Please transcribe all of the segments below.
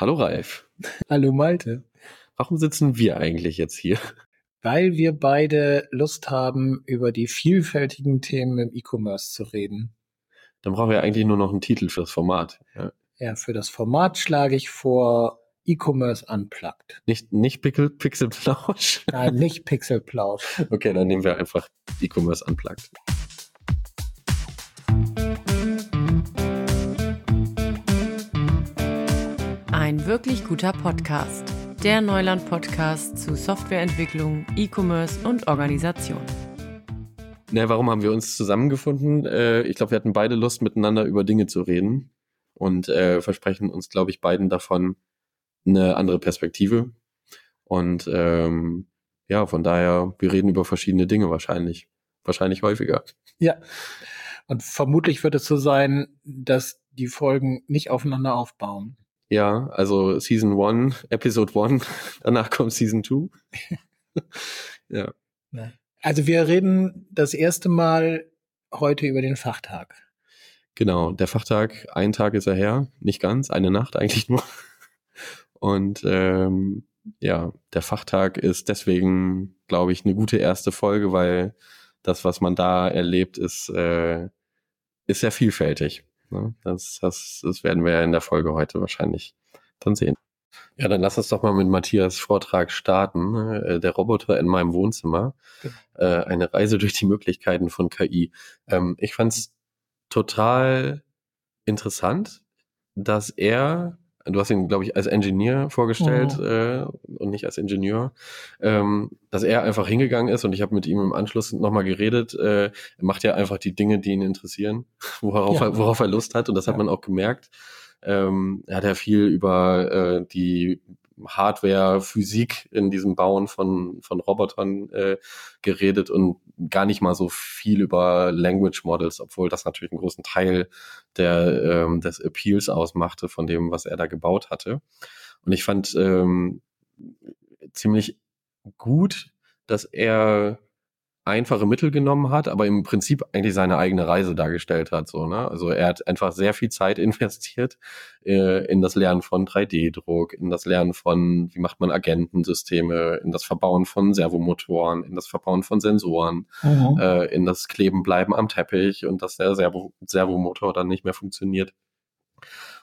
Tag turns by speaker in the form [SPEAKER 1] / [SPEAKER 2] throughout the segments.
[SPEAKER 1] Hallo Ralf.
[SPEAKER 2] Hallo Malte.
[SPEAKER 1] Warum sitzen wir eigentlich jetzt hier?
[SPEAKER 2] Weil wir beide Lust haben, über die vielfältigen Themen im E-Commerce zu reden.
[SPEAKER 1] Dann brauchen wir eigentlich nur noch einen Titel für das Format.
[SPEAKER 2] Ja, ja für das Format schlage ich vor E-Commerce Unplugged.
[SPEAKER 1] Nicht, nicht Pixel, Pixelplausch?
[SPEAKER 2] Nein, nicht Pixelplausch.
[SPEAKER 1] okay, dann nehmen wir einfach E-Commerce Unplugged.
[SPEAKER 3] Ein wirklich guter Podcast. Der Neuland-Podcast zu Softwareentwicklung, E-Commerce und Organisation.
[SPEAKER 1] Na, warum haben wir uns zusammengefunden? Äh, ich glaube, wir hatten beide Lust, miteinander über Dinge zu reden und äh, versprechen uns, glaube ich, beiden davon eine andere Perspektive. Und ähm, ja, von daher, wir reden über verschiedene Dinge wahrscheinlich. Wahrscheinlich häufiger.
[SPEAKER 2] Ja. Und vermutlich wird es so sein, dass die Folgen nicht aufeinander aufbauen.
[SPEAKER 1] Ja, also Season 1, Episode 1, danach kommt Season 2.
[SPEAKER 2] ja. Also wir reden das erste Mal heute über den Fachtag.
[SPEAKER 1] Genau, der Fachtag, ein Tag ist er her, nicht ganz, eine Nacht eigentlich nur. Und ähm, ja, der Fachtag ist deswegen, glaube ich, eine gute erste Folge, weil das, was man da erlebt, ist, äh, ist sehr vielfältig. Ne? Das, das, das werden wir ja in der Folge heute wahrscheinlich dann sehen. Ja, dann lass uns doch mal mit Matthias Vortrag starten. Äh, der Roboter in meinem Wohnzimmer. Genau. Äh, eine Reise durch die Möglichkeiten von KI. Ähm, ich fand es total interessant, dass er du hast ihn, glaube ich, als Engineer vorgestellt mhm. äh, und nicht als Ingenieur, ähm, dass er einfach hingegangen ist und ich habe mit ihm im Anschluss nochmal geredet. Äh, er macht ja einfach die Dinge, die ihn interessieren, worauf, ja. er, worauf er Lust hat und das ja. hat man auch gemerkt. Ähm, er hat ja viel über äh, die Hardware, Physik in diesem Bauen von, von Robotern äh, geredet und gar nicht mal so viel über Language Models, obwohl das natürlich einen großen Teil der, ähm, des Appeals ausmachte von dem, was er da gebaut hatte. Und ich fand ähm, ziemlich gut, dass er einfache Mittel genommen hat, aber im Prinzip eigentlich seine eigene Reise dargestellt hat. So, ne? Also er hat einfach sehr viel Zeit investiert äh, in das Lernen von 3D-Druck, in das Lernen von, wie macht man Agentensysteme, in das Verbauen von Servomotoren, in das Verbauen von Sensoren, mhm. äh, in das Klebenbleiben am Teppich und dass der Servo Servomotor dann nicht mehr funktioniert.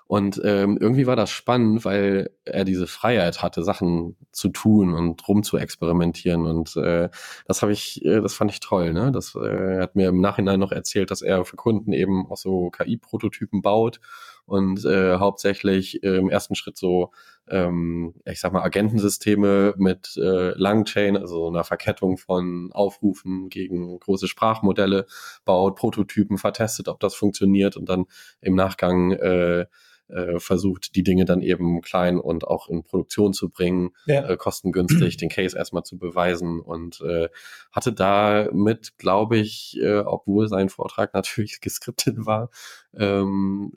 [SPEAKER 1] Und ähm, irgendwie war das spannend, weil er diese Freiheit hatte, Sachen zu tun und rum zu experimentieren. Und äh, das habe ich, äh, das fand ich toll. Ne? Das äh, hat mir im Nachhinein noch erzählt, dass er für Kunden eben auch so KI-Prototypen baut und äh, hauptsächlich äh, im ersten Schritt so, ähm, ich sag mal, Agentensysteme mit äh, Langchain, also einer Verkettung von Aufrufen gegen große Sprachmodelle baut, Prototypen vertestet, ob das funktioniert und dann im Nachgang äh, äh, versucht, die Dinge dann eben klein und auch in Produktion zu bringen, ja. äh, kostengünstig, den Case erstmal zu beweisen und äh, hatte damit, glaube ich, äh, obwohl sein Vortrag natürlich geskriptet war, ähm,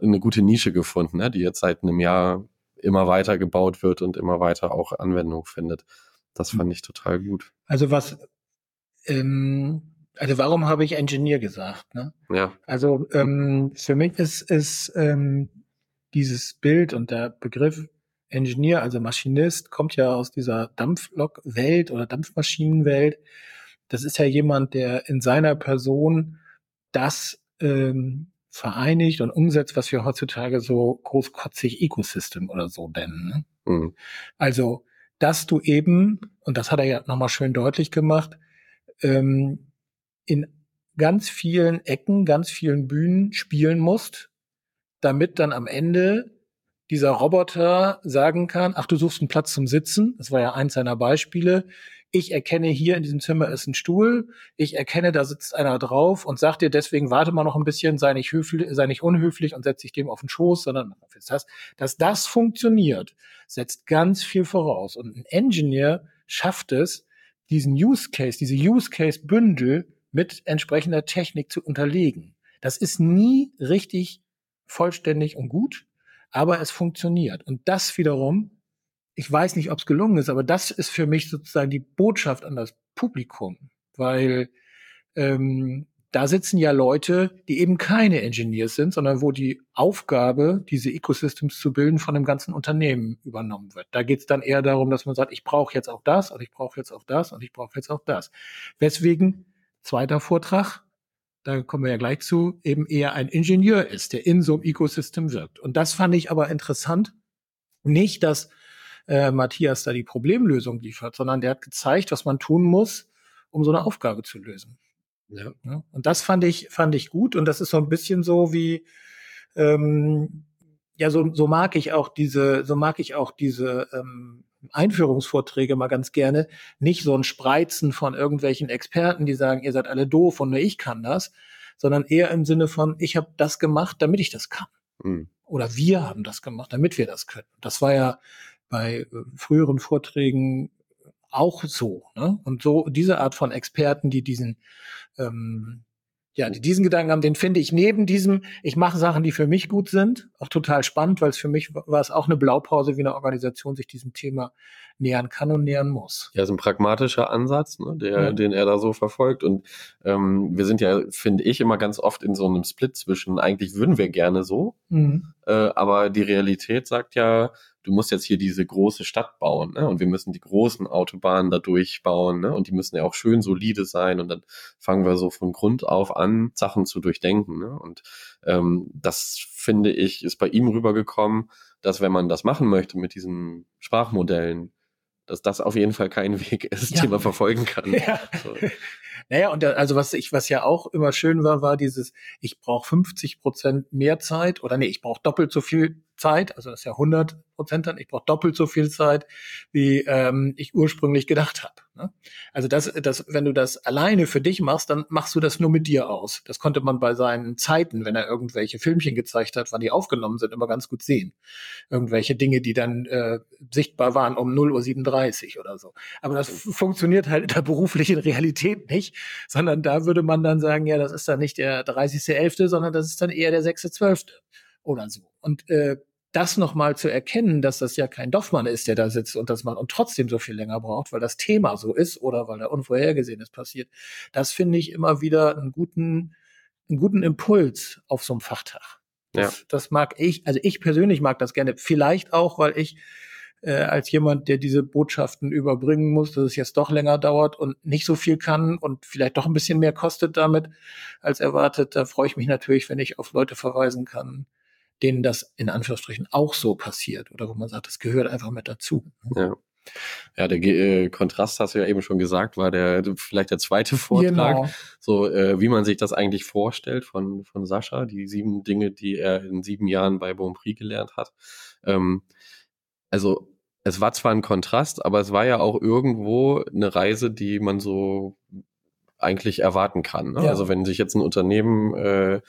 [SPEAKER 1] eine gute Nische gefunden, ne, die jetzt seit einem Jahr immer weiter gebaut wird und immer weiter auch Anwendung findet. Das fand hm. ich total gut.
[SPEAKER 2] Also was, ähm, also warum habe ich Engineer gesagt? Ne?
[SPEAKER 1] Ja.
[SPEAKER 2] Also ähm, für mich ist, ist ähm, dieses Bild und der Begriff Engineer, also Maschinist, kommt ja aus dieser Dampflok-Welt oder Dampfmaschinenwelt. Das ist ja jemand, der in seiner Person das ähm, vereinigt und umsetzt, was wir heutzutage so großkotzig Ecosystem oder so nennen. Ne? Mhm. Also, dass du eben, und das hat er ja nochmal schön deutlich gemacht, ähm, in ganz vielen Ecken, ganz vielen Bühnen spielen musst, damit dann am Ende dieser Roboter sagen kann, ach, du suchst einen Platz zum Sitzen. Das war ja eins seiner Beispiele. Ich erkenne hier in diesem Zimmer ist ein Stuhl. Ich erkenne, da sitzt einer drauf und sagt dir deswegen, warte mal noch ein bisschen, sei nicht höflich, sei nicht unhöflich und setz dich dem auf den Schoß, sondern das, dass das funktioniert, setzt ganz viel voraus. Und ein Engineer schafft es, diesen Use Case, diese Use Case Bündel mit entsprechender Technik zu unterlegen. Das ist nie richtig vollständig und gut, aber es funktioniert. Und das wiederum, ich weiß nicht, ob es gelungen ist, aber das ist für mich sozusagen die Botschaft an das Publikum, weil ähm, da sitzen ja Leute, die eben keine Engineers sind, sondern wo die Aufgabe, diese Ecosystems zu bilden, von dem ganzen Unternehmen übernommen wird. Da geht es dann eher darum, dass man sagt, ich brauche jetzt auch das und ich brauche jetzt auch das und ich brauche jetzt auch das. Weswegen, zweiter Vortrag, da kommen wir ja gleich zu, eben eher ein Ingenieur ist, der in so einem Ecosystem wirkt. Und das fand ich aber interessant. Nicht, dass äh, Matthias da die Problemlösung liefert, sondern der hat gezeigt, was man tun muss, um so eine Aufgabe zu lösen. Ja. ja. Und das fand ich, fand ich gut. Und das ist so ein bisschen so wie, ähm, ja, so, so mag ich auch diese, so mag ich auch diese ähm, Einführungsvorträge mal ganz gerne. Nicht so ein Spreizen von irgendwelchen Experten, die sagen, ihr seid alle doof und nur ich kann das, sondern eher im Sinne von, ich habe das gemacht, damit ich das kann. Mhm. Oder wir haben das gemacht, damit wir das können. Das war ja bei äh, früheren Vorträgen auch so. Ne? Und so diese Art von Experten, die diesen ähm, ja, die diesen Gedanken haben, den finde ich neben diesem, ich mache Sachen, die für mich gut sind, auch total spannend, weil es für mich war es auch eine Blaupause, wie eine Organisation sich diesem Thema nähern kann und nähern muss.
[SPEAKER 1] Ja, ist ein pragmatischer Ansatz, ne, der, ja. den er da so verfolgt. Und ähm, wir sind ja, finde ich, immer ganz oft in so einem Split zwischen, eigentlich würden wir gerne so, mhm. Äh, aber die Realität sagt ja, du musst jetzt hier diese große Stadt bauen, ne? Und wir müssen die großen Autobahnen da durchbauen, ne? Und die müssen ja auch schön solide sein. Und dann fangen wir so von Grund auf an, Sachen zu durchdenken. Ne? Und ähm, das finde ich, ist bei ihm rübergekommen, dass wenn man das machen möchte mit diesen Sprachmodellen, dass das auf jeden Fall kein Weg ist, ja. den man verfolgen kann. Ja. So.
[SPEAKER 2] Naja, und der, also was ich, was ja auch immer schön war, war dieses, ich brauche 50 Prozent mehr Zeit oder nee, ich brauche doppelt so viel Zeit, also das ist ja 100 Prozent dann, ich brauche doppelt so viel Zeit, wie ähm, ich ursprünglich gedacht habe. Ne? Also das, das, wenn du das alleine für dich machst, dann machst du das nur mit dir aus. Das konnte man bei seinen Zeiten, wenn er irgendwelche Filmchen gezeigt hat, wann die aufgenommen sind, immer ganz gut sehen. Irgendwelche Dinge, die dann äh, sichtbar waren um 0.37 Uhr oder so. Aber das funktioniert halt in der beruflichen Realität nicht, sondern da würde man dann sagen, ja, das ist dann nicht der 30.11., sondern das ist dann eher der 6.12. oder so. Und äh, das nochmal zu erkennen, dass das ja kein Doffmann ist, der da sitzt und dass man und trotzdem so viel länger braucht, weil das Thema so ist oder weil da Unvorhergesehenes passiert, das finde ich immer wieder einen guten, einen guten Impuls auf so einem Fachtag. Das, ja. das mag ich, also ich persönlich mag das gerne. Vielleicht auch, weil ich äh, als jemand, der diese Botschaften überbringen muss, dass es jetzt doch länger dauert und nicht so viel kann und vielleicht doch ein bisschen mehr kostet damit als erwartet. Da freue ich mich natürlich, wenn ich auf Leute verweisen kann, denen das in Anführungsstrichen auch so passiert oder wo man sagt, das gehört einfach mit dazu.
[SPEAKER 1] Ja. Ja, der äh, Kontrast hast du ja eben schon gesagt, war der vielleicht der zweite Vortrag, genau. so äh, wie man sich das eigentlich vorstellt von von Sascha, die sieben Dinge, die er in sieben Jahren bei Bonprix gelernt hat. Ähm, also es war zwar ein Kontrast, aber es war ja auch irgendwo eine Reise, die man so eigentlich erwarten kann. Ne? Ja. Also wenn sich jetzt ein Unternehmen äh,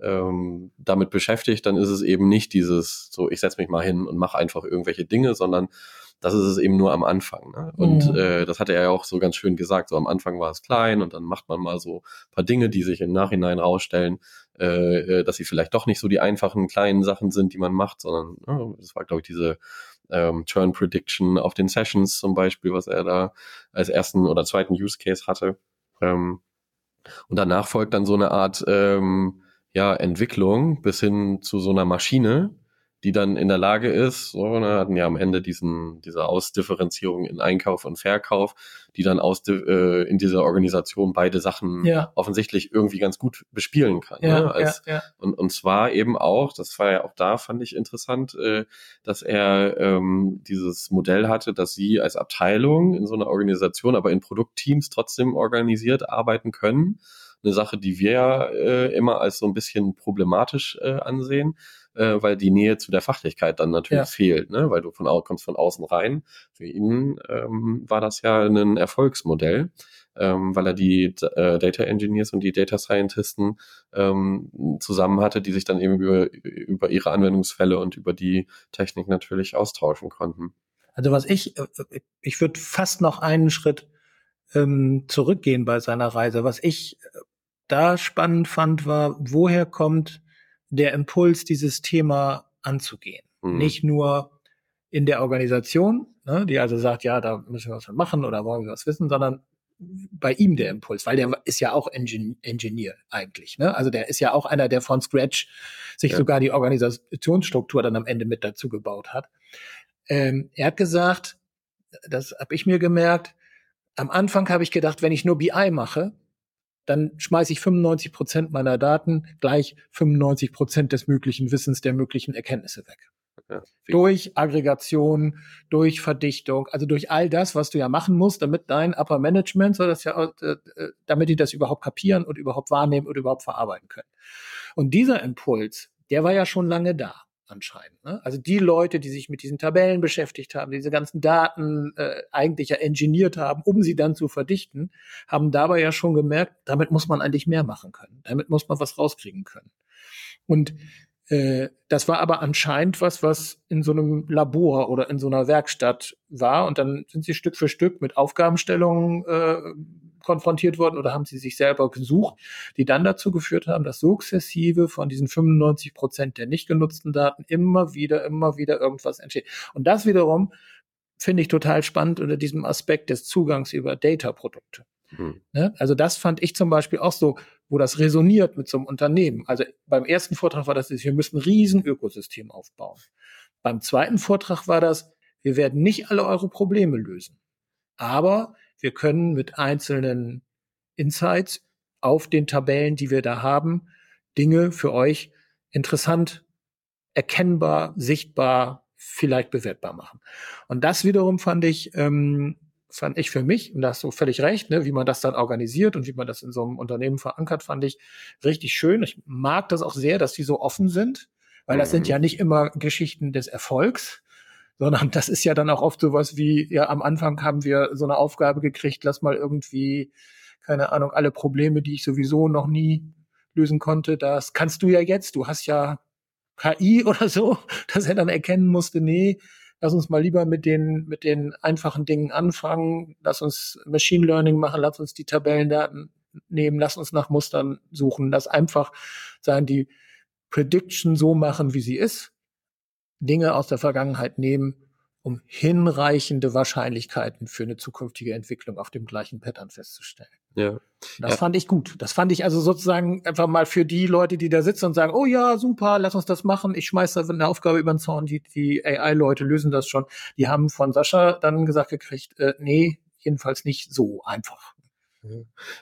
[SPEAKER 1] ähm, damit beschäftigt, dann ist es eben nicht dieses, so ich setze mich mal hin und mache einfach irgendwelche Dinge, sondern das ist es eben nur am Anfang. Ne? Und mhm. äh, das hat er ja auch so ganz schön gesagt. So am Anfang war es klein und dann macht man mal so paar Dinge, die sich im Nachhinein rausstellen, äh, äh, dass sie vielleicht doch nicht so die einfachen kleinen Sachen sind, die man macht, sondern äh, das war, glaube ich, diese ähm, Turn Prediction auf den Sessions zum Beispiel, was er da als ersten oder zweiten Use Case hatte. Ähm, und danach folgt dann so eine Art ähm, ja, Entwicklung bis hin zu so einer Maschine, die dann in der Lage ist, so, ne, hatten ja am Ende diesen, diese Ausdifferenzierung in Einkauf und Verkauf, die dann aus, äh, in dieser Organisation beide Sachen ja. offensichtlich irgendwie ganz gut bespielen kann. Ja, ne? Als, ja, ja. Und, und zwar eben auch, das war ja auch da, fand ich interessant, äh, dass er ähm, dieses Modell hatte, dass sie als Abteilung in so einer Organisation, aber in Produktteams trotzdem organisiert arbeiten können eine Sache, die wir ja äh, immer als so ein bisschen problematisch äh, ansehen, äh, weil die Nähe zu der Fachlichkeit dann natürlich ja. fehlt, ne? weil du von kommst von außen rein. Für ihn ähm, war das ja ein Erfolgsmodell, ähm, weil er die äh, Data Engineers und die Data Scientisten ähm, zusammen hatte, die sich dann eben über, über ihre Anwendungsfälle und über die Technik natürlich austauschen konnten.
[SPEAKER 2] Also was ich, äh, ich würde fast noch einen Schritt ähm, zurückgehen bei seiner Reise. Was ich äh, da spannend fand, war, woher kommt der Impuls, dieses Thema anzugehen? Mhm. Nicht nur in der Organisation, ne, die also sagt, ja, da müssen wir was machen oder wollen wir was wissen, sondern bei ihm der Impuls, weil der ist ja auch Engineer eigentlich. Ne? Also der ist ja auch einer, der von Scratch sich ja. sogar die Organisationsstruktur dann am Ende mit dazu gebaut hat. Ähm, er hat gesagt, das habe ich mir gemerkt, am Anfang habe ich gedacht, wenn ich nur BI mache, dann schmeiße ich 95 Prozent meiner Daten gleich 95 Prozent des möglichen Wissens, der möglichen Erkenntnisse weg. Ja, durch Aggregation, durch Verdichtung, also durch all das, was du ja machen musst, damit dein Upper Management, so dass ja, äh, äh, damit die das überhaupt kapieren und überhaupt wahrnehmen und überhaupt verarbeiten können. Und dieser Impuls, der war ja schon lange da anscheinend. Ne? Also die Leute, die sich mit diesen Tabellen beschäftigt haben, diese ganzen Daten äh, eigentlich ja engineert haben, um sie dann zu verdichten, haben dabei ja schon gemerkt, damit muss man eigentlich mehr machen können. Damit muss man was rauskriegen können. Und äh, das war aber anscheinend was, was in so einem Labor oder in so einer Werkstatt war. Und dann sind sie Stück für Stück mit Aufgabenstellungen äh, konfrontiert worden oder haben sie sich selber gesucht, die dann dazu geführt haben, dass sukzessive von diesen 95 Prozent der nicht genutzten Daten immer wieder, immer wieder irgendwas entsteht. Und das wiederum finde ich total spannend unter diesem Aspekt des Zugangs über Data-Produkte. Hm. Ne? Also das fand ich zum Beispiel auch so, wo das resoniert mit so einem Unternehmen. Also beim ersten Vortrag war das, wir müssen ein riesen Ökosystem aufbauen. Beim zweiten Vortrag war das, wir werden nicht alle eure Probleme lösen. Aber wir können mit einzelnen Insights auf den Tabellen, die wir da haben, Dinge für euch interessant, erkennbar, sichtbar, vielleicht bewertbar machen. Und das wiederum fand ich ähm, fand ich für mich, und da hast du völlig recht, ne, wie man das dann organisiert und wie man das in so einem Unternehmen verankert, fand ich richtig schön. Ich mag das auch sehr, dass die so offen sind, weil das sind mhm. ja nicht immer Geschichten des Erfolgs, sondern das ist ja dann auch oft sowas wie, ja, am Anfang haben wir so eine Aufgabe gekriegt, lass mal irgendwie, keine Ahnung, alle Probleme, die ich sowieso noch nie lösen konnte, das kannst du ja jetzt, du hast ja KI oder so, dass er dann erkennen musste, nee, lass uns mal lieber mit den, mit den einfachen Dingen anfangen, lass uns Machine Learning machen, lass uns die Tabellendaten nehmen, lass uns nach Mustern suchen, lass einfach sagen, die Prediction so machen, wie sie ist, Dinge aus der Vergangenheit nehmen, um hinreichende Wahrscheinlichkeiten für eine zukünftige Entwicklung auf dem gleichen Pattern festzustellen. Ja. Das ja. fand ich gut. Das fand ich also sozusagen einfach mal für die Leute, die da sitzen und sagen, oh ja, super, lass uns das machen. Ich schmeiß da eine Aufgabe über den Zaun. Die, die AI-Leute lösen das schon. Die haben von Sascha dann gesagt gekriegt, äh, nee, jedenfalls nicht so einfach.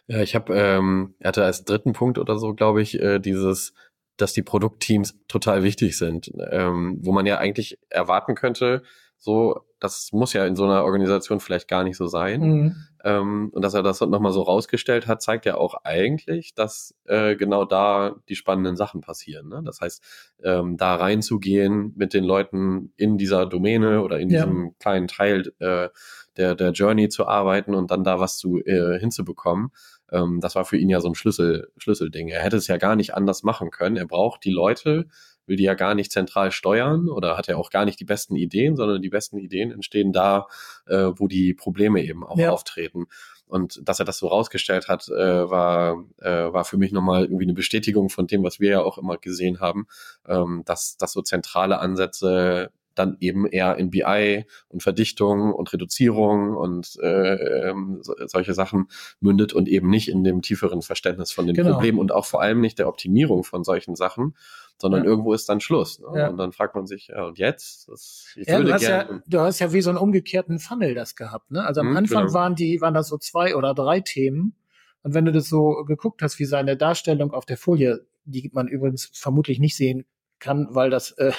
[SPEAKER 1] Ja, ich habe, ähm, er hatte als dritten Punkt oder so, glaube ich, äh, dieses dass die Produktteams total wichtig sind, ähm, wo man ja eigentlich erwarten könnte, so, das muss ja in so einer Organisation vielleicht gar nicht so sein. Mhm. Ähm, und dass er das nochmal so rausgestellt hat, zeigt ja auch eigentlich, dass äh, genau da die spannenden Sachen passieren. Ne? Das heißt, ähm, da reinzugehen mit den Leuten in dieser Domäne oder in ja. diesem kleinen Teil äh, der, der Journey zu arbeiten und dann da was zu äh, hinzubekommen ähm, das war für ihn ja so ein Schlüssel, Schlüsselding. Er hätte es ja gar nicht anders machen können. Er braucht die Leute, will die ja gar nicht zentral steuern oder hat ja auch gar nicht die besten Ideen, sondern die besten Ideen entstehen da, äh, wo die Probleme eben auch ja. auftreten. Und dass er das so rausgestellt hat, äh, war, äh, war für mich nochmal irgendwie eine Bestätigung von dem, was wir ja auch immer gesehen haben, ähm, dass, dass so zentrale Ansätze dann eben eher in BI und Verdichtung und Reduzierung und äh, ähm, so, solche Sachen mündet und eben nicht in dem tieferen Verständnis von dem genau. Problem und auch vor allem nicht der Optimierung von solchen Sachen, sondern ja. irgendwo ist dann Schluss. Ne? Ja. Und dann fragt man sich, ja, und jetzt? Das,
[SPEAKER 2] ich ja, du, hast ja, du hast ja wie so einen umgekehrten Funnel das gehabt. Ne? Also am hm, Anfang genau. waren die, waren das so zwei oder drei Themen. Und wenn du das so geguckt hast, wie seine Darstellung auf der Folie, die man übrigens vermutlich nicht sehen kann, weil das äh,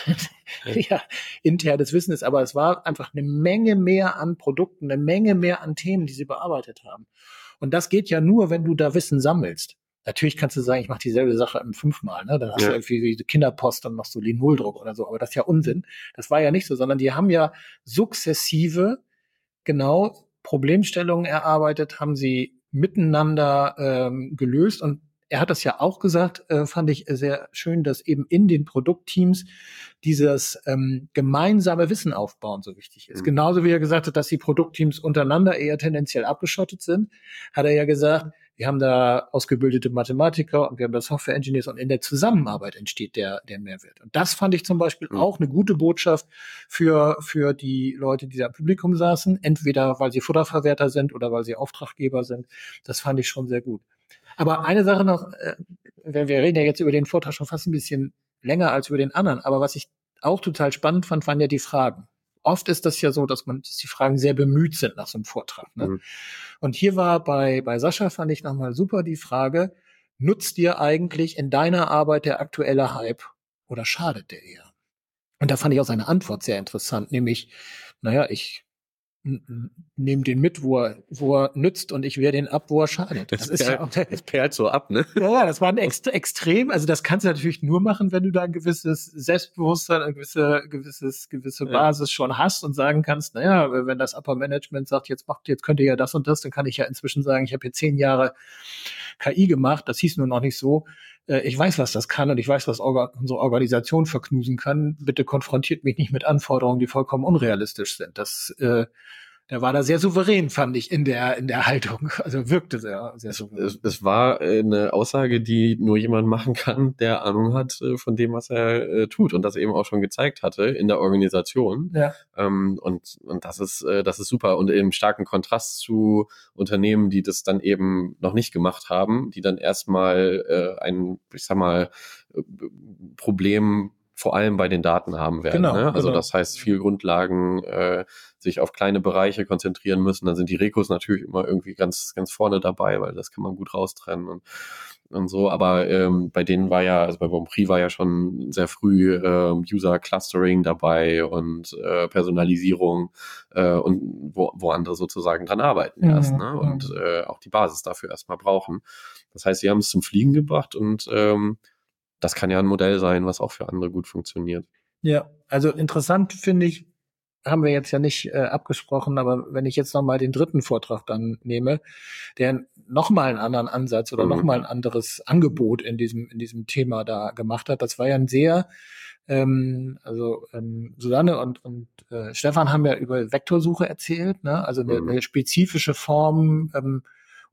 [SPEAKER 2] ja internes Wissen ist, aber es war einfach eine Menge mehr an Produkten, eine Menge mehr an Themen, die sie bearbeitet haben. Und das geht ja nur, wenn du da Wissen sammelst. Natürlich kannst du sagen, ich mache dieselbe Sache im fünfmal, ne? Dann hast ja. du irgendwie die Kinderpost und noch so Linol-Druck oder so, aber das ist ja Unsinn. Das war ja nicht so, sondern die haben ja sukzessive genau Problemstellungen erarbeitet, haben sie miteinander ähm, gelöst und er hat das ja auch gesagt, äh, fand ich sehr schön, dass eben in den Produktteams dieses ähm, gemeinsame Wissen aufbauen so wichtig ist. Mhm. Genauso wie er gesagt hat, dass die Produktteams untereinander eher tendenziell abgeschottet sind, hat er ja gesagt, Wir haben da ausgebildete Mathematiker und wir haben da Software Engineers und in der Zusammenarbeit entsteht der, der Mehrwert. Und das fand ich zum Beispiel mhm. auch eine gute Botschaft für, für die Leute, die da im Publikum saßen. Entweder weil sie Futterverwerter sind oder weil sie Auftraggeber sind. Das fand ich schon sehr gut. Aber eine Sache noch, äh, wir reden ja jetzt über den Vortrag schon fast ein bisschen länger als über den anderen. Aber was ich auch total spannend fand, waren ja die Fragen oft ist das ja so, dass man, dass die Fragen sehr bemüht sind nach so einem Vortrag. Ne? Mhm. Und hier war bei, bei Sascha fand ich nochmal super die Frage, nutzt dir eigentlich in deiner Arbeit der aktuelle Hype oder schadet der eher? Und da fand ich auch seine Antwort sehr interessant, nämlich, naja, ich nehme den mit, wo er, wo er nützt und ich wehre den ab, wo er schadet.
[SPEAKER 1] Das, das ist perlt, ja auch, das perlt so ab, ne?
[SPEAKER 2] Ja, ja, das war ein Ext extrem. Also das kannst du natürlich nur machen, wenn du da ein gewisses Selbstbewusstsein, eine gewisse, gewisses, gewisse Basis ja. schon hast und sagen kannst, naja, wenn das Upper Management sagt, jetzt macht, jetzt könnt ihr ja das und das, dann kann ich ja inzwischen sagen, ich habe hier zehn Jahre KI gemacht, das hieß nur noch nicht so. Äh, ich weiß, was das kann und ich weiß, was Orga unsere Organisation verknusen kann. Bitte konfrontiert mich nicht mit Anforderungen, die vollkommen unrealistisch sind. Das äh, der war da sehr souverän, fand ich, in der, in der Haltung. Also wirkte sehr, sehr souverän.
[SPEAKER 1] Es, es war eine Aussage, die nur jemand machen kann, der Ahnung hat äh, von dem, was er äh, tut und das eben auch schon gezeigt hatte in der Organisation. Ja. Ähm, und, und das ist, äh, das ist super. Und im starken Kontrast zu Unternehmen, die das dann eben noch nicht gemacht haben, die dann erstmal äh, ein, ich sag mal, Problem vor allem bei den Daten haben werden. Genau, ne? Also genau. das heißt, viel Grundlagen äh, sich auf kleine Bereiche konzentrieren müssen. Dann sind die Rekos natürlich immer irgendwie ganz, ganz vorne dabei, weil das kann man gut raustrennen und, und so. Aber ähm, bei denen war ja, also bei Bonprix war ja schon sehr früh äh, User Clustering dabei und äh, Personalisierung äh, und wo, wo andere sozusagen dran arbeiten mhm. erst, ne? Und äh, auch die Basis dafür erstmal brauchen. Das heißt, sie haben es zum Fliegen gebracht und ähm, das kann ja ein Modell sein, was auch für andere gut funktioniert.
[SPEAKER 2] Ja, also interessant finde ich, haben wir jetzt ja nicht äh, abgesprochen, aber wenn ich jetzt nochmal den dritten Vortrag dann nehme, der nochmal einen anderen Ansatz oder mhm. nochmal ein anderes Angebot in diesem, in diesem Thema da gemacht hat, das war ja ein sehr, ähm, also ähm, Susanne und, und äh, Stefan haben ja über Vektorsuche erzählt, ne? also eine, mhm. eine spezifische Form, ähm,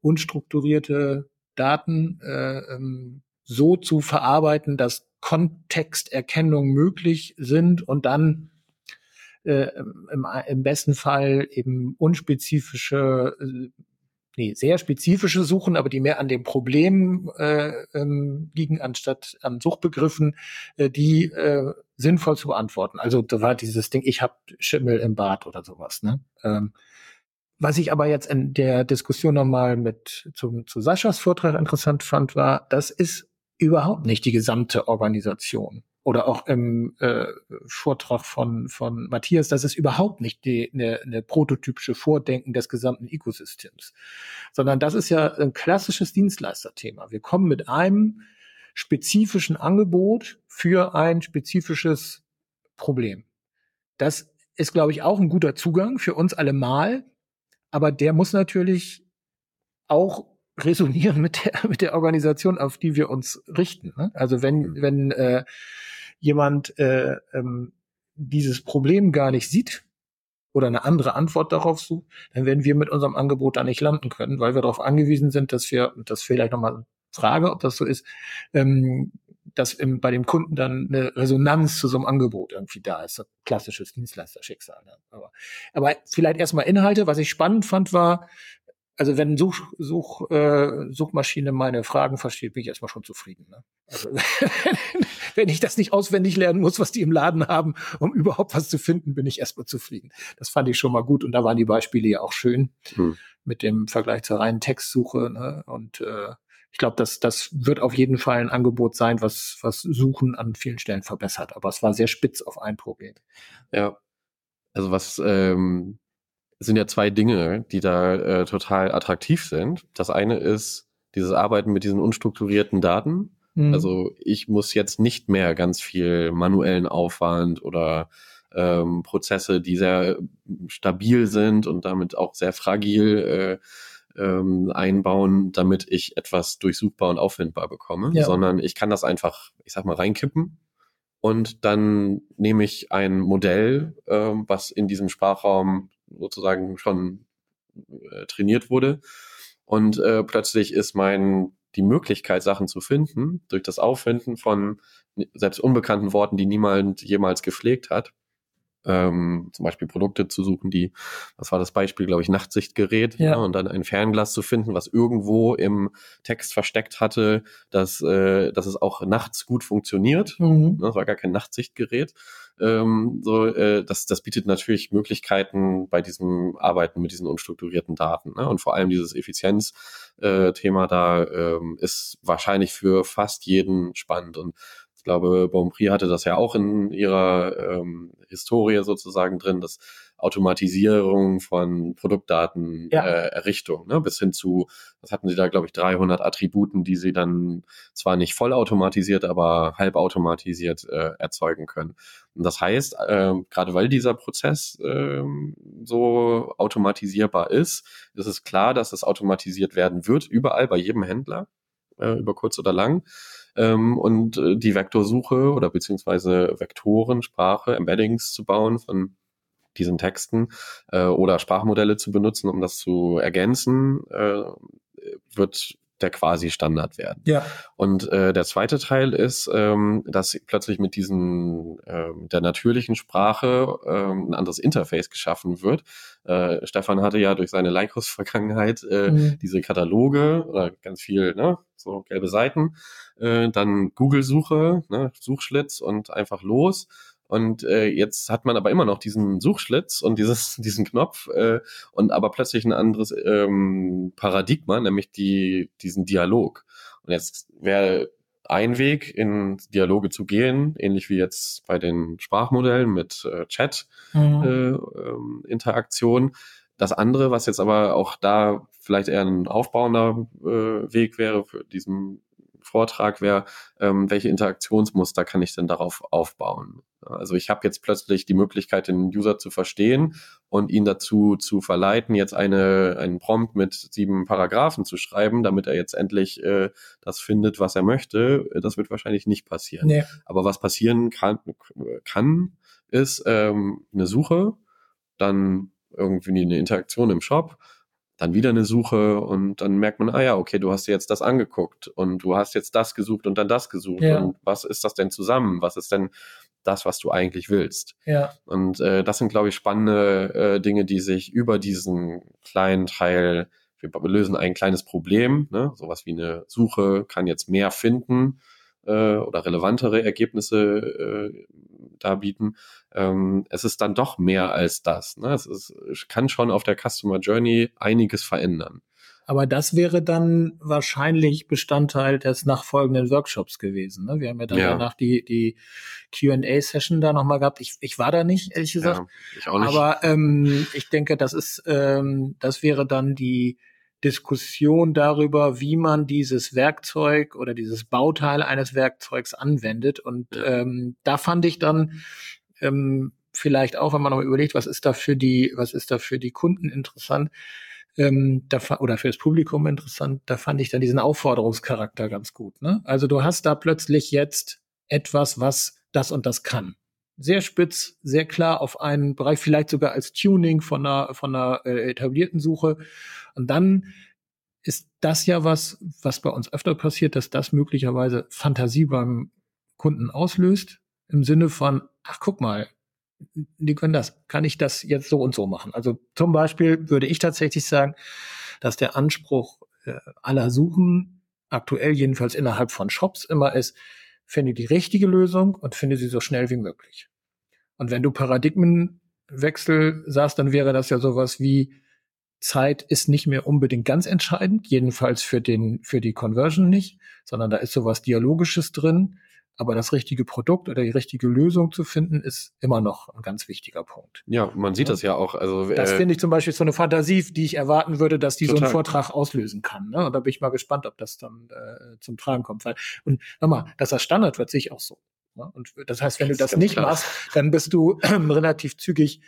[SPEAKER 2] unstrukturierte Daten äh, ähm, so zu verarbeiten, dass Kontexterkennung möglich sind und dann äh, im, im besten Fall eben unspezifische, äh, nee, sehr spezifische Suchen, aber die mehr an dem Problem äh, ähm, liegen, anstatt an Suchbegriffen, äh, die äh, sinnvoll zu beantworten. Also da war dieses Ding, ich habe Schimmel im Bad oder sowas. Ne? Ähm, was ich aber jetzt in der Diskussion nochmal mit zum, zu Saschas Vortrag interessant fand, war, das ist überhaupt nicht die gesamte Organisation. Oder auch im äh, Vortrag von, von Matthias, das ist überhaupt nicht die, eine, eine prototypische Vordenken des gesamten Ökosystems, sondern das ist ja ein klassisches Dienstleisterthema. Wir kommen mit einem spezifischen Angebot für ein spezifisches Problem. Das ist, glaube ich, auch ein guter Zugang für uns alle mal, aber der muss natürlich auch resonieren mit der, mit der Organisation, auf die wir uns richten. Ne? Also wenn, mhm. wenn äh, jemand äh, ähm, dieses Problem gar nicht sieht oder eine andere Antwort darauf sucht, dann werden wir mit unserem Angebot da nicht landen können, weil wir darauf angewiesen sind, dass wir, das vielleicht nochmal Frage, ob das so ist, ähm, dass im, bei dem Kunden dann eine Resonanz zu so einem Angebot irgendwie da ist. Klassisches Dienstleisterschicksal. Ne? Aber, aber vielleicht erstmal Inhalte. Was ich spannend fand, war, also wenn Such, Such, äh, Suchmaschine meine Fragen versteht, bin ich erstmal schon zufrieden. Ne? Also, wenn ich das nicht auswendig lernen muss, was die im Laden haben, um überhaupt was zu finden, bin ich erstmal zufrieden. Das fand ich schon mal gut und da waren die Beispiele ja auch schön hm. mit dem Vergleich zur reinen Textsuche. Ne? Und äh, ich glaube, das, das wird auf jeden Fall ein Angebot sein, was, was Suchen an vielen Stellen verbessert. Aber es war sehr spitz auf ein Problem.
[SPEAKER 1] Ja, also was ähm, sind ja zwei Dinge, die da äh, total attraktiv sind. Das eine ist dieses Arbeiten mit diesen unstrukturierten Daten. Mhm. Also ich muss jetzt nicht mehr ganz viel manuellen Aufwand oder ähm, Prozesse, die sehr stabil sind und damit auch sehr fragil äh, ähm, einbauen, damit ich etwas durchsuchbar und auffindbar bekomme, ja. sondern ich kann das einfach, ich sag mal, reinkippen und dann nehme ich ein Modell, ähm, was in diesem Sprachraum sozusagen schon äh, trainiert wurde. Und äh, plötzlich ist mein die Möglichkeit, Sachen zu finden, durch das Auffinden von selbst unbekannten Worten, die niemand jemals gepflegt hat, ähm, zum Beispiel Produkte zu suchen, die, was war das Beispiel, glaube ich, Nachtsichtgerät, ja. ja. und dann ein Fernglas zu finden, was irgendwo im Text versteckt hatte, dass, äh, dass es auch nachts gut funktioniert. Mhm. Das war gar kein Nachtsichtgerät. Ähm, so, äh, das, das bietet natürlich Möglichkeiten bei diesem Arbeiten mit diesen unstrukturierten Daten. Ne? Und vor allem dieses Effizienzthema äh, da ähm, ist wahrscheinlich für fast jeden spannend. Und ich glaube, Bonprix hatte das ja auch in ihrer ähm, Historie sozusagen drin, dass Automatisierung von Produktdaten ja. äh, Errichtung, ne, bis hin zu, was hatten sie da, glaube ich, 300 Attributen, die sie dann zwar nicht vollautomatisiert, aber halbautomatisiert äh, erzeugen können. Und das heißt, äh, gerade weil dieser Prozess äh, so automatisierbar ist, ist es klar, dass es automatisiert werden wird, überall bei jedem Händler, äh, über kurz oder lang ähm, und äh, die Vektorsuche oder beziehungsweise Vektoren, Sprache, Embeddings zu bauen von diesen Texten äh, oder Sprachmodelle zu benutzen, um das zu ergänzen, äh, wird der quasi Standard werden.
[SPEAKER 2] Ja.
[SPEAKER 1] Und äh, der zweite Teil ist, ähm, dass plötzlich mit diesen äh, der natürlichen Sprache äh, ein anderes Interface geschaffen wird. Äh, Stefan hatte ja durch seine Lycos-Vergangenheit äh, mhm. diese Kataloge oder ganz viel, ne, so gelbe Seiten, äh, dann Google-Suche, ne, Suchschlitz und einfach los. Und äh, jetzt hat man aber immer noch diesen Suchschlitz und dieses, diesen Knopf äh, und aber plötzlich ein anderes ähm, Paradigma, nämlich die, diesen Dialog. Und jetzt wäre ein Weg, in Dialoge zu gehen, ähnlich wie jetzt bei den Sprachmodellen mit äh, Chat-Interaktion. Mhm. Äh, ähm, das andere, was jetzt aber auch da vielleicht eher ein aufbauender äh, Weg wäre für diesen Vortrag wäre, ähm, welche Interaktionsmuster kann ich denn darauf aufbauen? Also ich habe jetzt plötzlich die Möglichkeit, den User zu verstehen und ihn dazu zu verleiten, jetzt eine, einen Prompt mit sieben Paragraphen zu schreiben, damit er jetzt endlich äh, das findet, was er möchte. Das wird wahrscheinlich nicht passieren. Nee. Aber was passieren kann, kann ist ähm, eine Suche, dann irgendwie eine Interaktion im Shop, dann wieder eine Suche und dann merkt man, ah ja, okay, du hast dir jetzt das angeguckt und du hast jetzt das gesucht und dann das gesucht ja. und was ist das denn zusammen? Was ist denn das, was du eigentlich willst.
[SPEAKER 2] Ja.
[SPEAKER 1] Und äh, das sind, glaube ich, spannende äh, Dinge, die sich über diesen kleinen Teil, wir lösen ein kleines Problem, ne? sowas wie eine Suche kann jetzt mehr finden äh, oder relevantere Ergebnisse äh, darbieten. Ähm, es ist dann doch mehr als das. Ne? Es, ist, kann schon auf der Customer Journey einiges verändern.
[SPEAKER 2] Aber das wäre dann wahrscheinlich Bestandteil des nachfolgenden Workshops gewesen. Ne? Wir haben ja dann ja. danach die, die QA-Session da nochmal gehabt. Ich, ich war da nicht, ehrlich gesagt. Ja,
[SPEAKER 1] ich auch nicht.
[SPEAKER 2] Aber ähm, ich denke, das ist, ähm, das wäre dann die Diskussion darüber, wie man dieses Werkzeug oder dieses Bauteil eines Werkzeugs anwendet. Und ähm, da fand ich dann ähm, vielleicht auch, wenn man noch überlegt, was ist da für die, was ist da für die Kunden interessant, ähm, da, oder für das Publikum interessant, da fand ich dann diesen Aufforderungscharakter ganz gut. Ne? Also du hast da plötzlich jetzt etwas, was das und das kann. Sehr spitz, sehr klar auf einen Bereich, vielleicht sogar als Tuning von einer, von einer äh, etablierten Suche. Und dann ist das ja was, was bei uns öfter passiert, dass das möglicherweise Fantasie beim Kunden auslöst, im Sinne von, ach guck mal, die können das, kann ich das jetzt so und so machen. Also zum Beispiel würde ich tatsächlich sagen, dass der Anspruch äh, aller Suchen aktuell jedenfalls innerhalb von Shops immer ist, finde die richtige Lösung und finde sie so schnell wie möglich. Und wenn du Paradigmenwechsel sagst, dann wäre das ja sowas wie Zeit ist nicht mehr unbedingt ganz entscheidend, jedenfalls für den, für die Conversion nicht, sondern da ist sowas Dialogisches drin. Aber das richtige Produkt oder die richtige Lösung zu finden, ist immer noch ein ganz wichtiger Punkt.
[SPEAKER 1] Ja, man sieht ja. das ja auch. Also,
[SPEAKER 2] das äh, finde ich zum Beispiel so eine Fantasie, die ich erwarten würde, dass die total. so einen Vortrag auslösen kann. Ne? Und da bin ich mal gespannt, ob das dann äh, zum Tragen kommt. Weil, und nochmal, dass das Standard wird, sehe ich auch so. Ne? Und das heißt, wenn du das nicht klar. machst, dann bist du relativ zügig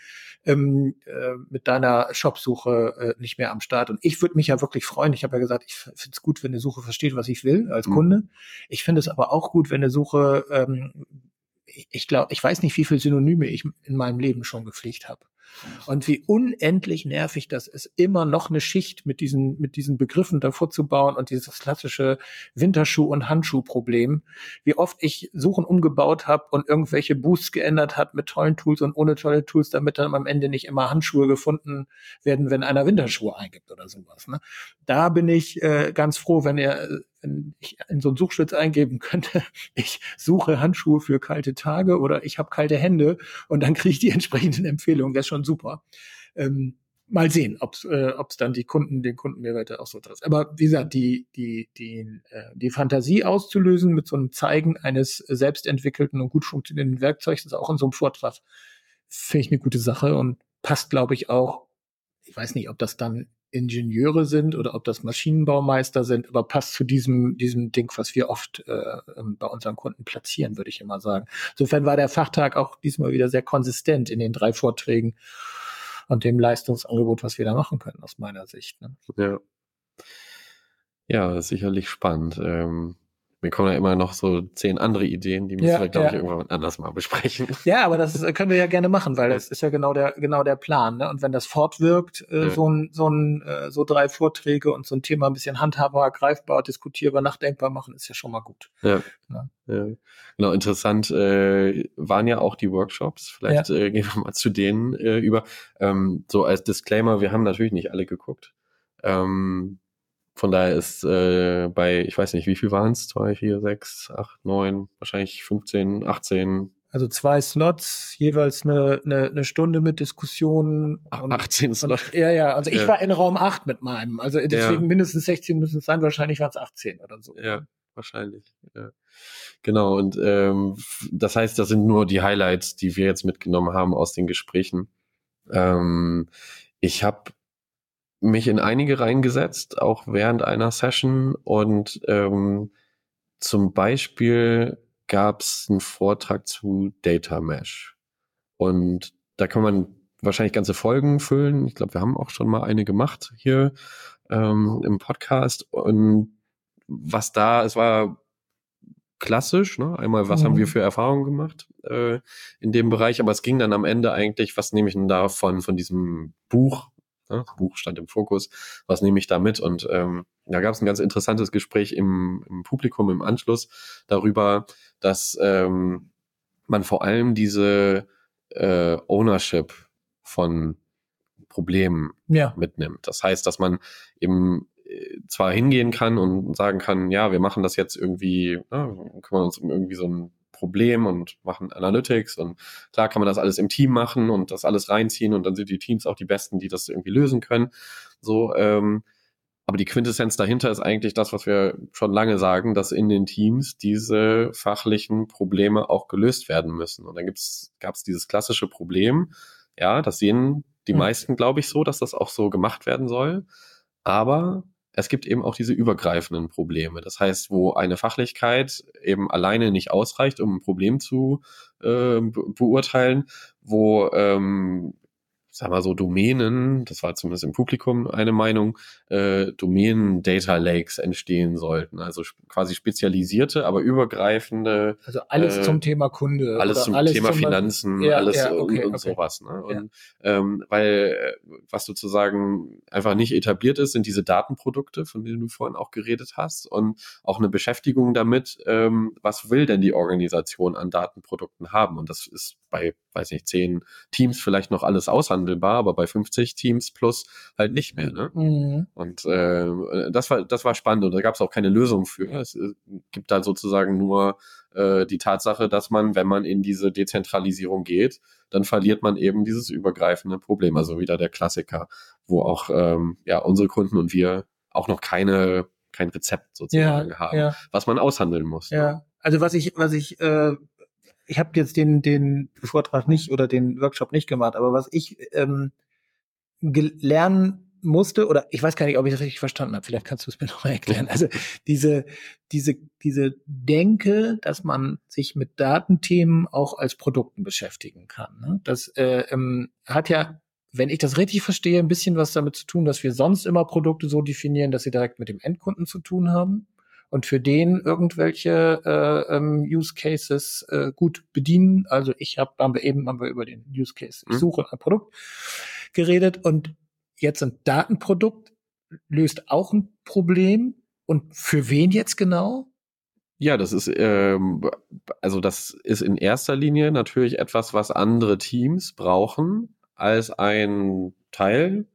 [SPEAKER 2] ähm, äh, mit deiner Shopsuche äh, nicht mehr am Start. Und ich würde mich ja wirklich freuen. Ich habe ja gesagt, ich finde es gut, wenn eine Suche versteht, was ich will als mhm. Kunde. Ich finde es aber auch gut, wenn eine Suche ähm, ich glaube, ich weiß nicht, wie viele Synonyme ich in meinem Leben schon gepflegt habe. Und wie unendlich nervig das ist, immer noch eine Schicht mit diesen, mit diesen Begriffen davor zu bauen und dieses klassische Winterschuh- und Handschuhproblem. Wie oft ich Suchen umgebaut habe und irgendwelche Boosts geändert hat mit tollen Tools und ohne tolle Tools, damit dann am Ende nicht immer Handschuhe gefunden werden, wenn einer Winterschuhe eingibt oder sowas. Ne? Da bin ich äh, ganz froh, wenn ihr ich in so einen Suchschlitz eingeben könnte, ich suche Handschuhe für kalte Tage oder ich habe kalte Hände und dann kriege ich die entsprechenden Empfehlungen. Das ist schon super. Ähm, mal sehen, ob es äh, ob's dann die Kunden, den Kunden mir weiter auch so trifft. Aber wie gesagt, die, die, die, äh, die Fantasie auszulösen mit so einem Zeigen eines selbstentwickelten und gut funktionierenden Werkzeugs, ist auch in so einem Vortrag, finde ich eine gute Sache und passt, glaube ich, auch. Ich weiß nicht, ob das dann Ingenieure sind oder ob das Maschinenbaumeister sind, aber passt zu diesem, diesem Ding, was wir oft äh, ähm, bei unseren Kunden platzieren, würde ich immer sagen. Insofern war der Fachtag auch diesmal wieder sehr konsistent in den drei Vorträgen und dem Leistungsangebot, was wir da machen können, aus meiner Sicht. Ne?
[SPEAKER 1] Ja. Ja, sicherlich spannend. Ähm, mir kommen ja immer noch so zehn andere Ideen, die müssen ja, wir, glaube ja. ich, irgendwann anders mal besprechen.
[SPEAKER 2] Ja, aber das können wir ja gerne machen, weil das ist ja genau der, genau der Plan. Ne? Und wenn das fortwirkt, äh, ja. so ein, so ein, äh, so drei Vorträge und so ein Thema ein bisschen handhabbar, greifbar, diskutierbar, nachdenkbar machen, ist ja schon mal gut.
[SPEAKER 1] Ja. ja. ja. Genau, interessant äh, waren ja auch die Workshops. Vielleicht äh, gehen wir mal zu denen äh, über. Ähm, so als Disclaimer, wir haben natürlich nicht alle geguckt. Ähm, von daher ist äh, bei, ich weiß nicht, wie viel waren es? Zwei, vier, sechs, acht, neun, wahrscheinlich 15, 18.
[SPEAKER 2] Also zwei Slots, jeweils eine, eine, eine Stunde mit Diskussionen.
[SPEAKER 1] 18 Slots.
[SPEAKER 2] Ja, ja, also ich ja. war in Raum 8 mit meinem. Also deswegen ja. mindestens 16 müssen es sein, wahrscheinlich waren es 18 oder so.
[SPEAKER 1] Ja, wahrscheinlich. Ja. Genau, und ähm, das heißt, das sind nur die Highlights, die wir jetzt mitgenommen haben aus den Gesprächen. Ähm, ich habe mich in einige reingesetzt, auch während einer Session und ähm, zum Beispiel gab es einen Vortrag zu Data Mesh und da kann man wahrscheinlich ganze Folgen füllen. Ich glaube, wir haben auch schon mal eine gemacht hier ähm, im Podcast und was da, es war klassisch, ne? Einmal, was mhm. haben wir für Erfahrungen gemacht äh, in dem Bereich, aber es ging dann am Ende eigentlich, was nehme ich denn davon, von diesem Buch, Ne? Buch stand im Fokus. Was nehme ich da mit? Und ähm, da gab es ein ganz interessantes Gespräch im, im Publikum im Anschluss darüber, dass ähm, man vor allem diese äh, Ownership von Problemen ja. mitnimmt. Das heißt, dass man eben äh, zwar hingehen kann und sagen kann, ja, wir machen das jetzt irgendwie, ne, kümmern uns um irgendwie so ein Problem und machen Analytics und klar kann man das alles im Team machen und das alles reinziehen und dann sind die Teams auch die Besten, die das irgendwie lösen können. So, ähm, aber die Quintessenz dahinter ist eigentlich das, was wir schon lange sagen, dass in den Teams diese fachlichen Probleme auch gelöst werden müssen. Und dann gab es dieses klassische Problem, ja, das sehen die mhm. meisten, glaube ich, so, dass das auch so gemacht werden soll. Aber es gibt eben auch diese übergreifenden Probleme. Das heißt, wo eine Fachlichkeit eben alleine nicht ausreicht, um ein Problem zu äh, beurteilen, wo ähm, sag mal so, Domänen, das war zumindest im Publikum eine Meinung, äh, Domänen-Data Lakes entstehen sollten. Also quasi spezialisierte, aber übergreifende.
[SPEAKER 2] Also alles äh, zum Thema Kunde.
[SPEAKER 1] Alles zum alles Thema zum Finanzen, ja, alles ja, okay, und, und okay. sowas. Ne? Und, ja. ähm, weil äh, was sozusagen einfach nicht etabliert ist, sind diese Datenprodukte, von denen du vorhin auch geredet hast und auch eine Beschäftigung damit, ähm, was will denn die Organisation an Datenprodukten haben? Und das ist bei, weiß nicht, zehn Teams vielleicht noch alles aushandelbar, aber bei 50 Teams plus halt nicht mehr. Ne? Mhm. Und äh, das war das war spannend und da gab es auch keine Lösung für. Es äh, gibt da sozusagen nur äh, die Tatsache, dass man, wenn man in diese Dezentralisierung geht, dann verliert man eben dieses übergreifende Problem. Also wieder der Klassiker, wo auch ähm, ja unsere Kunden und wir auch noch keine kein Rezept sozusagen ja, haben, ja. was man aushandeln muss.
[SPEAKER 2] Ne? Ja. Ne? Also was ich, was ich äh, ich habe jetzt den, den Vortrag nicht oder den Workshop nicht gemacht, aber was ich ähm, lernen musste, oder ich weiß gar nicht, ob ich das richtig verstanden habe, vielleicht kannst du es mir noch mal erklären. Also diese, diese, diese Denke, dass man sich mit Datenthemen auch als Produkten beschäftigen kann. Ne? Das äh, ähm, hat ja, wenn ich das richtig verstehe, ein bisschen was damit zu tun, dass wir sonst immer Produkte so definieren, dass sie direkt mit dem Endkunden zu tun haben und für den irgendwelche äh, ähm, Use Cases äh, gut bedienen. Also ich habe, haben wir eben haben wir über den Use Case, ich mhm. suche ein Produkt geredet und jetzt ein Datenprodukt löst auch ein Problem. Und für wen jetzt genau?
[SPEAKER 1] Ja, das ist ähm, also das ist in erster Linie natürlich etwas, was andere Teams brauchen als ein Teil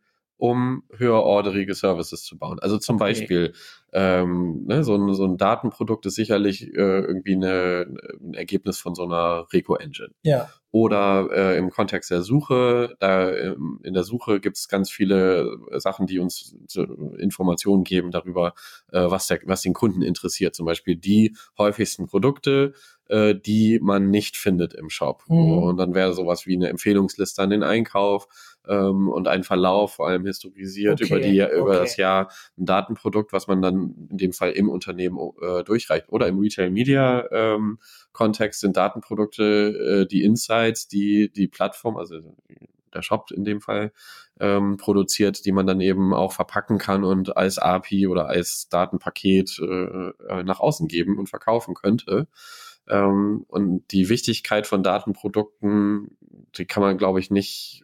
[SPEAKER 1] um höherorderige Services zu bauen. Also zum okay. Beispiel ähm, ne, so, ein, so ein Datenprodukt ist sicherlich äh, irgendwie eine, ein Ergebnis von so einer Reco-Engine.
[SPEAKER 2] Ja.
[SPEAKER 1] Oder äh, im Kontext der Suche, da ähm, in der Suche gibt es ganz viele Sachen, die uns Informationen geben darüber, äh, was, der, was den Kunden interessiert. Zum Beispiel die häufigsten Produkte, äh, die man nicht findet im Shop. Mhm. Und dann wäre sowas wie eine Empfehlungsliste an den Einkauf ähm, und ein Verlauf, vor allem historisiert okay, über die über das Jahr, ein Datenprodukt, was man dann in dem Fall im Unternehmen äh, durchreicht. Oder im Retail Media ähm, Kontext sind Datenprodukte äh, die Insights, die die Plattform, also der Shop in dem Fall, ähm, produziert, die man dann eben auch verpacken kann und als API oder als Datenpaket äh, äh, nach außen geben und verkaufen könnte. Ähm, und die Wichtigkeit von Datenprodukten, die kann man, glaube ich, nicht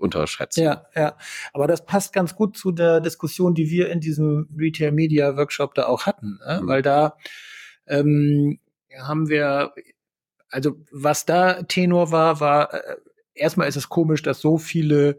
[SPEAKER 1] unterschätzen.
[SPEAKER 2] Ja, ja. Aber das passt ganz gut zu der Diskussion, die wir in diesem Retail Media Workshop da auch hatten, ne? mhm. weil da ähm, haben wir, also was da Tenor war, war äh, erstmal ist es komisch, dass so viele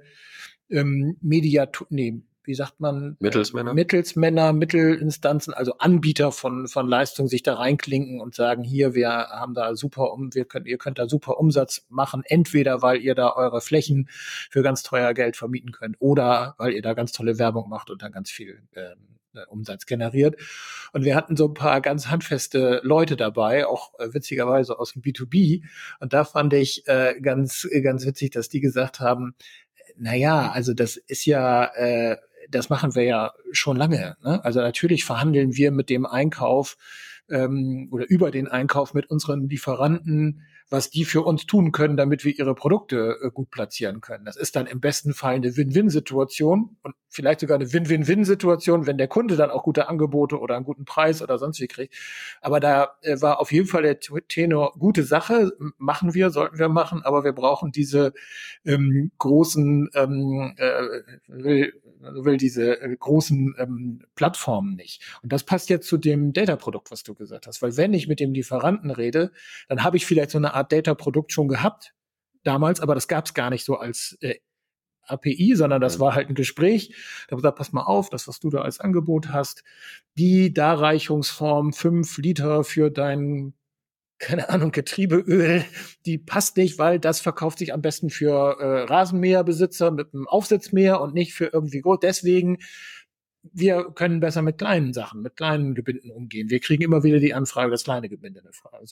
[SPEAKER 2] ähm, Media, nee, wie sagt man,
[SPEAKER 1] Mittelsmänner,
[SPEAKER 2] Mittelsmänner, Mittelinstanzen, also Anbieter von von Leistung sich da reinklinken und sagen, hier, wir haben da super um, wir können, ihr könnt da super Umsatz machen, entweder weil ihr da eure Flächen für ganz teuer Geld vermieten könnt oder weil ihr da ganz tolle Werbung macht und dann ganz viel ähm, äh, Umsatz generiert. Und wir hatten so ein paar ganz handfeste Leute dabei, auch äh, witzigerweise aus dem B2B. Und da fand ich äh, ganz, ganz witzig, dass die gesagt haben, na ja, also das ist ja, äh, das machen wir ja schon lange. Ne? Also natürlich verhandeln wir mit dem Einkauf ähm, oder über den Einkauf mit unseren Lieferanten was die für uns tun können, damit wir ihre Produkte äh, gut platzieren können. Das ist dann im besten Fall eine Win-Win-Situation und vielleicht sogar eine Win-Win-Win-Situation, wenn der Kunde dann auch gute Angebote oder einen guten Preis oder sonst wie kriegt. Aber da äh, war auf jeden Fall der Tenor gute Sache, machen wir, sollten wir machen, aber wir brauchen diese ähm, großen, ähm, äh, will, will diese äh, großen ähm, Plattformen nicht. Und das passt jetzt zu dem Data-Produkt, was du gesagt hast, weil wenn ich mit dem Lieferanten rede, dann habe ich vielleicht so eine Art Data-Produkt schon gehabt damals, aber das gab es gar nicht so als äh, API, sondern das war halt ein Gespräch. Da gesagt, pass mal auf, das, was du da als Angebot hast, die Darreichungsform fünf Liter für dein, keine Ahnung, Getriebeöl, die passt nicht, weil das verkauft sich am besten für äh, Rasenmäherbesitzer mit einem Aufsitzmäher und nicht für irgendwie groß. Deswegen wir können besser mit kleinen Sachen, mit kleinen Gebinden umgehen. Wir kriegen immer wieder die Anfrage, das kleine Gebinde eine Frage.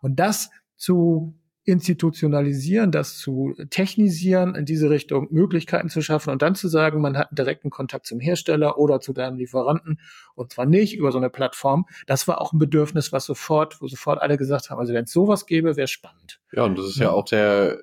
[SPEAKER 2] Und das zu institutionalisieren, das zu technisieren, in diese Richtung Möglichkeiten zu schaffen und dann zu sagen, man hat einen direkten Kontakt zum Hersteller oder zu deinem Lieferanten und zwar nicht über so eine Plattform. Das war auch ein Bedürfnis, was sofort, wo sofort alle gesagt haben, also wenn es sowas gäbe, wäre spannend.
[SPEAKER 1] Ja, und das ist ja, ja auch der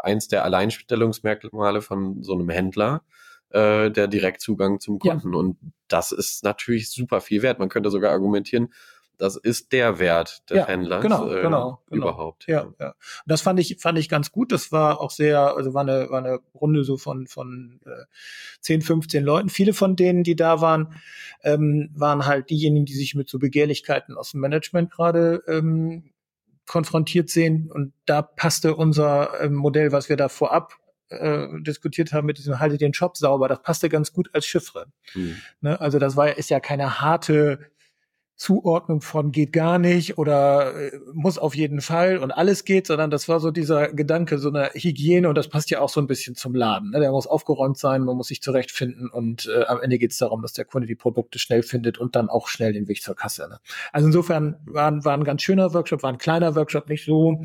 [SPEAKER 1] eins der Alleinstellungsmerkmale von so einem Händler, äh, der Direktzugang zum Kunden. Ja. Und das ist natürlich super viel wert. Man könnte sogar argumentieren, das ist der Wert des
[SPEAKER 2] ja,
[SPEAKER 1] Händlers
[SPEAKER 2] genau, äh, genau,
[SPEAKER 1] genau, überhaupt.
[SPEAKER 2] Ja, ja. Und das fand ich fand ich ganz gut. Das war auch sehr, also war eine war eine Runde so von von äh, 10, 15 Leuten. Viele von denen, die da waren, ähm, waren halt diejenigen, die sich mit so Begehrlichkeiten aus dem Management gerade ähm, konfrontiert sehen. Und da passte unser ähm, Modell, was wir da vorab äh, diskutiert haben mit diesem halte den Shop sauber, das passte ganz gut als Chiffre. Hm. Ne? Also das war ist ja keine harte Zuordnung von geht gar nicht oder äh, muss auf jeden Fall und alles geht, sondern das war so dieser Gedanke, so eine Hygiene und das passt ja auch so ein bisschen zum Laden. Ne? Der muss aufgeräumt sein, man muss sich zurechtfinden und äh, am Ende geht es darum, dass der Kunde die Produkte schnell findet und dann auch schnell den Weg zur Kasse. Ne? Also insofern war, war ein ganz schöner Workshop, war ein kleiner Workshop, nicht so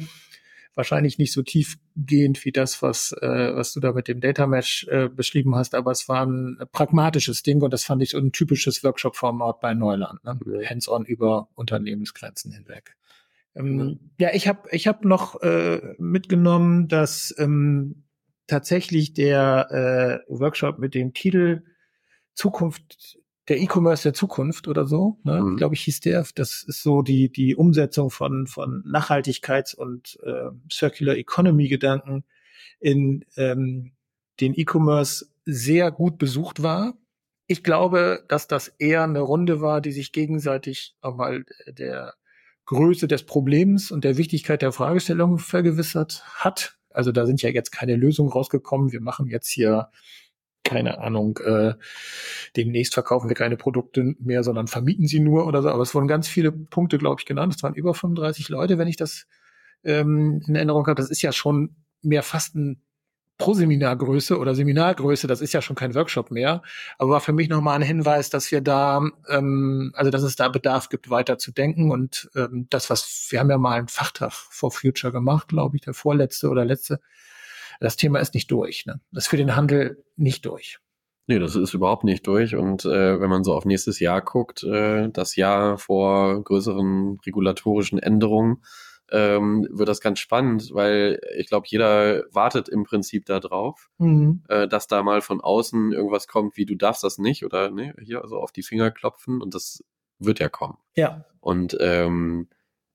[SPEAKER 2] wahrscheinlich nicht so tiefgehend wie das, was, äh, was du da mit dem Data Mesh äh, beschrieben hast, aber es war ein pragmatisches Ding und das fand ich so ein typisches Workshop-Format bei Neuland. Ne? Hands-on über Unternehmensgrenzen hinweg. Ähm, mhm. Ja, ich habe ich hab noch äh, mitgenommen, dass ähm, tatsächlich der äh, Workshop mit dem Titel Zukunft der E-Commerce der Zukunft oder so, ne?
[SPEAKER 1] Mhm.
[SPEAKER 2] glaube ich, hieß der. Das ist so die, die Umsetzung von, von Nachhaltigkeits- und äh, Circular Economy-Gedanken in ähm, den E-Commerce sehr gut besucht war. Ich glaube, dass das eher eine Runde war, die sich gegenseitig auch mal der Größe des Problems und der Wichtigkeit der Fragestellung vergewissert hat. Also da sind ja jetzt keine Lösungen rausgekommen. Wir machen jetzt hier keine Ahnung, äh, demnächst verkaufen wir keine Produkte mehr, sondern vermieten sie nur oder so. Aber es wurden ganz viele Punkte, glaube ich, genannt. Es waren über 35 Leute, wenn ich das ähm, in Erinnerung habe. Das ist ja schon mehr fast ein Pro-Seminargröße oder Seminargröße, das ist ja schon kein Workshop mehr, aber war für mich nochmal ein Hinweis, dass wir da, ähm, also dass es da Bedarf gibt, weiter zu denken und ähm, das, was, wir haben ja mal einen Fachtag for Future gemacht, glaube ich, der vorletzte oder letzte. Das Thema ist nicht durch. Ne? Das ist für den Handel nicht durch.
[SPEAKER 1] Nee, das ist überhaupt nicht durch. Und äh, wenn man so auf nächstes Jahr guckt, äh, das Jahr vor größeren regulatorischen Änderungen, ähm, wird das ganz spannend, weil ich glaube, jeder wartet im Prinzip darauf, mhm. äh, dass da mal von außen irgendwas kommt, wie du darfst das nicht oder ne, hier also auf die Finger klopfen und das wird ja kommen.
[SPEAKER 2] Ja.
[SPEAKER 1] Und ähm,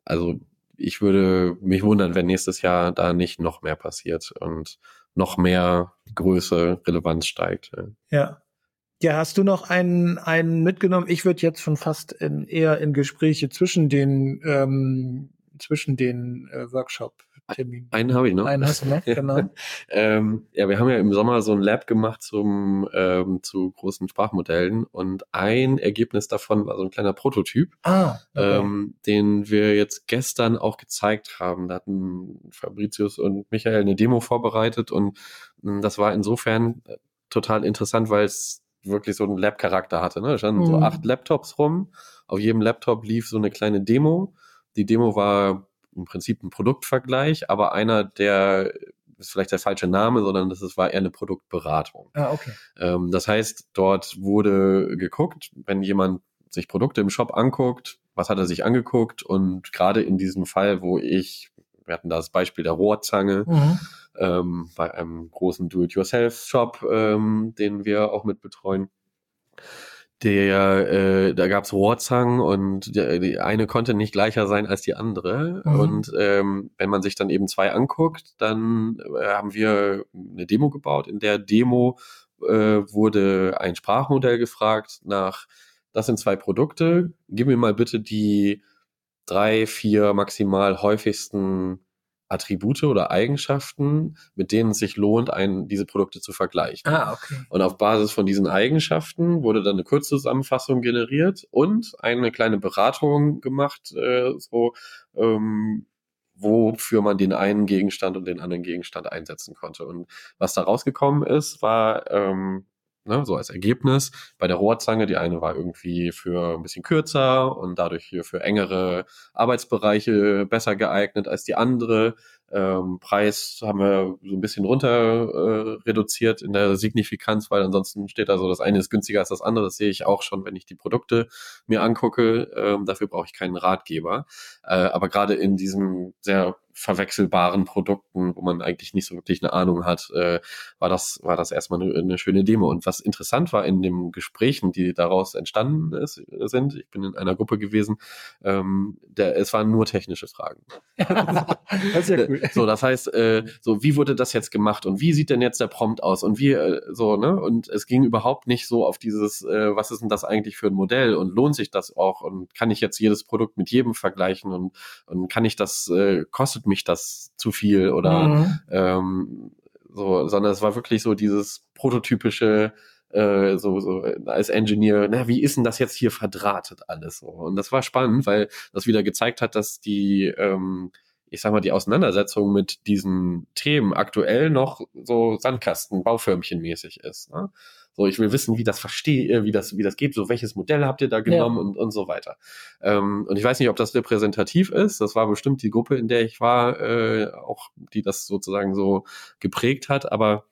[SPEAKER 1] also ich würde mich wundern, wenn nächstes Jahr da nicht noch mehr passiert und noch mehr Größe, Relevanz steigt.
[SPEAKER 2] Ja. Ja, hast du noch einen, einen mitgenommen? Ich würde jetzt schon fast in, eher in Gespräche zwischen den ähm, zwischen den äh, Workshop-Terminen.
[SPEAKER 1] Einen habe ich noch.
[SPEAKER 2] Einen hast du noch, genau.
[SPEAKER 1] ähm, ja, wir haben ja im Sommer so ein Lab gemacht zum, ähm, zu großen Sprachmodellen und ein Ergebnis davon war so ein kleiner Prototyp,
[SPEAKER 2] ah,
[SPEAKER 1] okay. ähm, den wir jetzt gestern auch gezeigt haben. Da hatten Fabricius und Michael eine Demo vorbereitet und mh, hm, das war insofern äh, total interessant, weil es wirklich so einen Lab-Charakter hatte. Ne? Da standen mhm. so acht Laptops rum. Auf jedem Laptop lief so eine kleine Demo die Demo war im Prinzip ein Produktvergleich, aber einer der ist vielleicht der falsche Name, sondern das war eher eine Produktberatung.
[SPEAKER 2] Ah, okay.
[SPEAKER 1] Ähm, das heißt, dort wurde geguckt, wenn jemand sich Produkte im Shop anguckt, was hat er sich angeguckt und gerade in diesem Fall, wo ich, wir hatten das Beispiel der Rohrzange, mhm. ähm, bei einem großen Do-it-yourself-Shop, ähm, den wir auch mit betreuen, der, äh, da gab's Rohrzangen und der, die eine konnte nicht gleicher sein als die andere. Mhm. Und ähm, wenn man sich dann eben zwei anguckt, dann äh, haben wir eine Demo gebaut. In der Demo äh, wurde ein Sprachmodell gefragt nach, das sind zwei Produkte, gib mir mal bitte die drei, vier maximal häufigsten Attribute oder Eigenschaften, mit denen es sich lohnt, ein, diese Produkte zu vergleichen.
[SPEAKER 2] Ah, okay.
[SPEAKER 1] Und auf Basis von diesen Eigenschaften wurde dann eine Kurzzusammenfassung generiert und eine kleine Beratung gemacht, äh, so ähm, wofür man den einen Gegenstand und den anderen Gegenstand einsetzen konnte. Und was da rausgekommen ist, war ähm, ne, so als Ergebnis. Bei der Rohrzange, die eine war irgendwie für ein bisschen kürzer und dadurch hier für engere Arbeitsbereiche besser geeignet als die andere. Ähm, Preis haben wir so ein bisschen runter äh, reduziert in der Signifikanz, weil ansonsten steht da so, das eine ist günstiger als das andere. Das sehe ich auch schon, wenn ich die Produkte mir angucke. Ähm, dafür brauche ich keinen Ratgeber. Äh, aber gerade in diesem sehr verwechselbaren Produkten, wo man eigentlich nicht so wirklich eine Ahnung hat, äh, war das war das erstmal eine, eine schöne Demo. Und was interessant war in den Gesprächen, die daraus entstanden ist, sind, ich bin in einer Gruppe gewesen, ähm, der, es waren nur technische Fragen.
[SPEAKER 2] das ja cool.
[SPEAKER 1] So, das heißt, äh, so wie wurde das jetzt gemacht und wie sieht denn jetzt der Prompt aus und wie äh, so ne? Und es ging überhaupt nicht so auf dieses, äh, was ist denn das eigentlich für ein Modell und lohnt sich das auch und kann ich jetzt jedes Produkt mit jedem vergleichen und und kann ich das äh, kostet mich das zu viel oder mhm. ähm, so, sondern es war wirklich so dieses prototypische, äh, so, so als Engineer, na, wie ist denn das jetzt hier verdrahtet alles so? Und das war spannend, weil das wieder gezeigt hat, dass die, ähm, ich sag mal, die Auseinandersetzung mit diesen Themen aktuell noch so Sandkasten, Bauförmchen mäßig ist. Ne? So, ich will wissen, wie das verstehe, äh, wie das, wie das geht, so welches Modell habt ihr da genommen ja. und, und so weiter. Ähm, und ich weiß nicht, ob das repräsentativ ist. Das war bestimmt die Gruppe, in der ich war, äh, auch die das sozusagen so geprägt hat, aber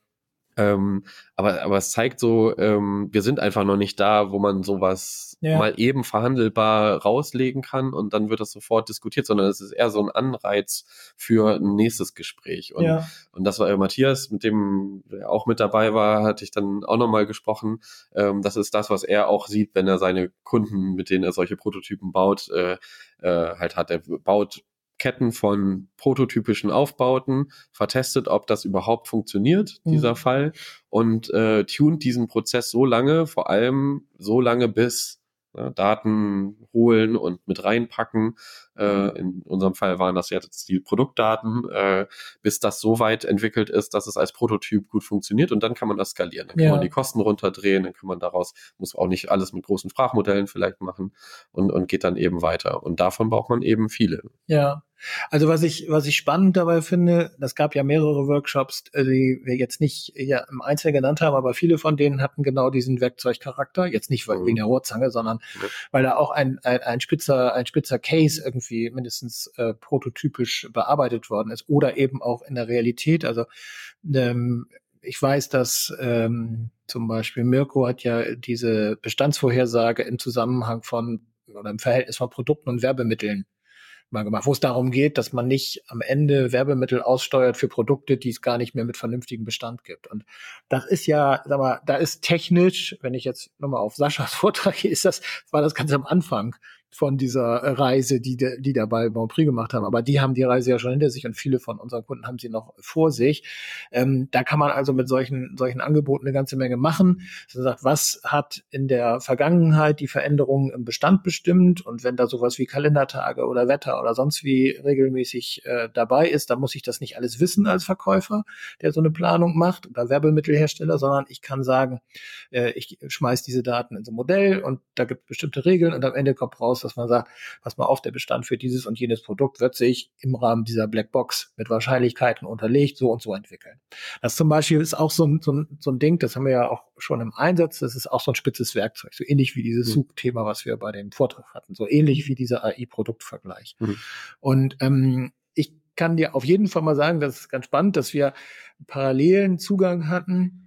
[SPEAKER 1] Ähm, aber, aber es zeigt so, ähm, wir sind einfach noch nicht da, wo man sowas ja. mal eben verhandelbar rauslegen kann und dann wird das sofort diskutiert, sondern es ist eher so ein Anreiz für ein nächstes Gespräch. Und, ja. und das war Matthias, mit dem er auch mit dabei war, hatte ich dann auch nochmal gesprochen. Ähm, das ist das, was er auch sieht, wenn er seine Kunden, mit denen er solche Prototypen baut, äh, äh, halt hat. Er baut Ketten von prototypischen Aufbauten, vertestet, ob das überhaupt funktioniert, mhm. dieser Fall, und äh, tunt diesen Prozess so lange, vor allem so lange, bis ne, Daten holen und mit reinpacken. Äh, in unserem Fall waren das jetzt die Produktdaten, äh, bis das so weit entwickelt ist, dass es als Prototyp gut funktioniert und dann kann man das skalieren. Dann kann ja. man die Kosten runterdrehen, dann kann man daraus, muss auch nicht alles mit großen Sprachmodellen vielleicht machen und, und geht dann eben weiter. Und davon braucht man eben viele.
[SPEAKER 2] Ja. Also was ich, was ich spannend dabei finde, das gab ja mehrere Workshops, äh, die wir jetzt nicht ja, im Einzelnen genannt haben, aber viele von denen hatten genau diesen Werkzeugcharakter. Jetzt nicht mhm. wegen der Rohrzange, sondern mhm. weil da auch ein, ein, ein spitzer, ein spitzer Case irgendwie mindestens äh, prototypisch bearbeitet worden ist oder eben auch in der Realität. Also ähm, ich weiß, dass ähm, zum Beispiel Mirko hat ja diese Bestandsvorhersage im Zusammenhang von oder im Verhältnis von Produkten und Werbemitteln mal gemacht, wo es darum geht, dass man nicht am Ende Werbemittel aussteuert für Produkte, die es gar nicht mehr mit vernünftigem Bestand gibt. Und das ist ja, sag mal, da ist technisch, wenn ich jetzt nochmal auf Saschas Vortrag gehe, ist das, war das ganz am Anfang von dieser Reise, die, die da bei Grand Prix gemacht haben. Aber die haben die Reise ja schon hinter sich und viele von unseren Kunden haben sie noch vor sich. Ähm, da kann man also mit solchen, solchen Angeboten eine ganze Menge machen. Man sagt, was hat in der Vergangenheit die Veränderungen im Bestand bestimmt? Und wenn da sowas wie Kalendertage oder Wetter oder sonst wie regelmäßig äh, dabei ist, dann muss ich das nicht alles wissen als Verkäufer, der so eine Planung macht oder Werbemittelhersteller, sondern ich kann sagen, äh, ich schmeiß diese Daten in so ein Modell und da gibt es bestimmte Regeln und am Ende kommt raus, dass man sagt, pass mal auf, der Bestand für dieses und jenes Produkt wird sich im Rahmen dieser Blackbox mit Wahrscheinlichkeiten unterlegt, so und so entwickeln. Das zum Beispiel ist auch so ein, so ein, so ein Ding, das haben wir ja auch schon im Einsatz, das ist auch so ein spitzes Werkzeug, so ähnlich wie dieses mhm. Zugthema, was wir bei dem Vortrag hatten, so ähnlich wie dieser AI-Produktvergleich. Mhm. Und ähm, ich kann dir auf jeden Fall mal sagen, das ist ganz spannend, dass wir parallelen Zugang hatten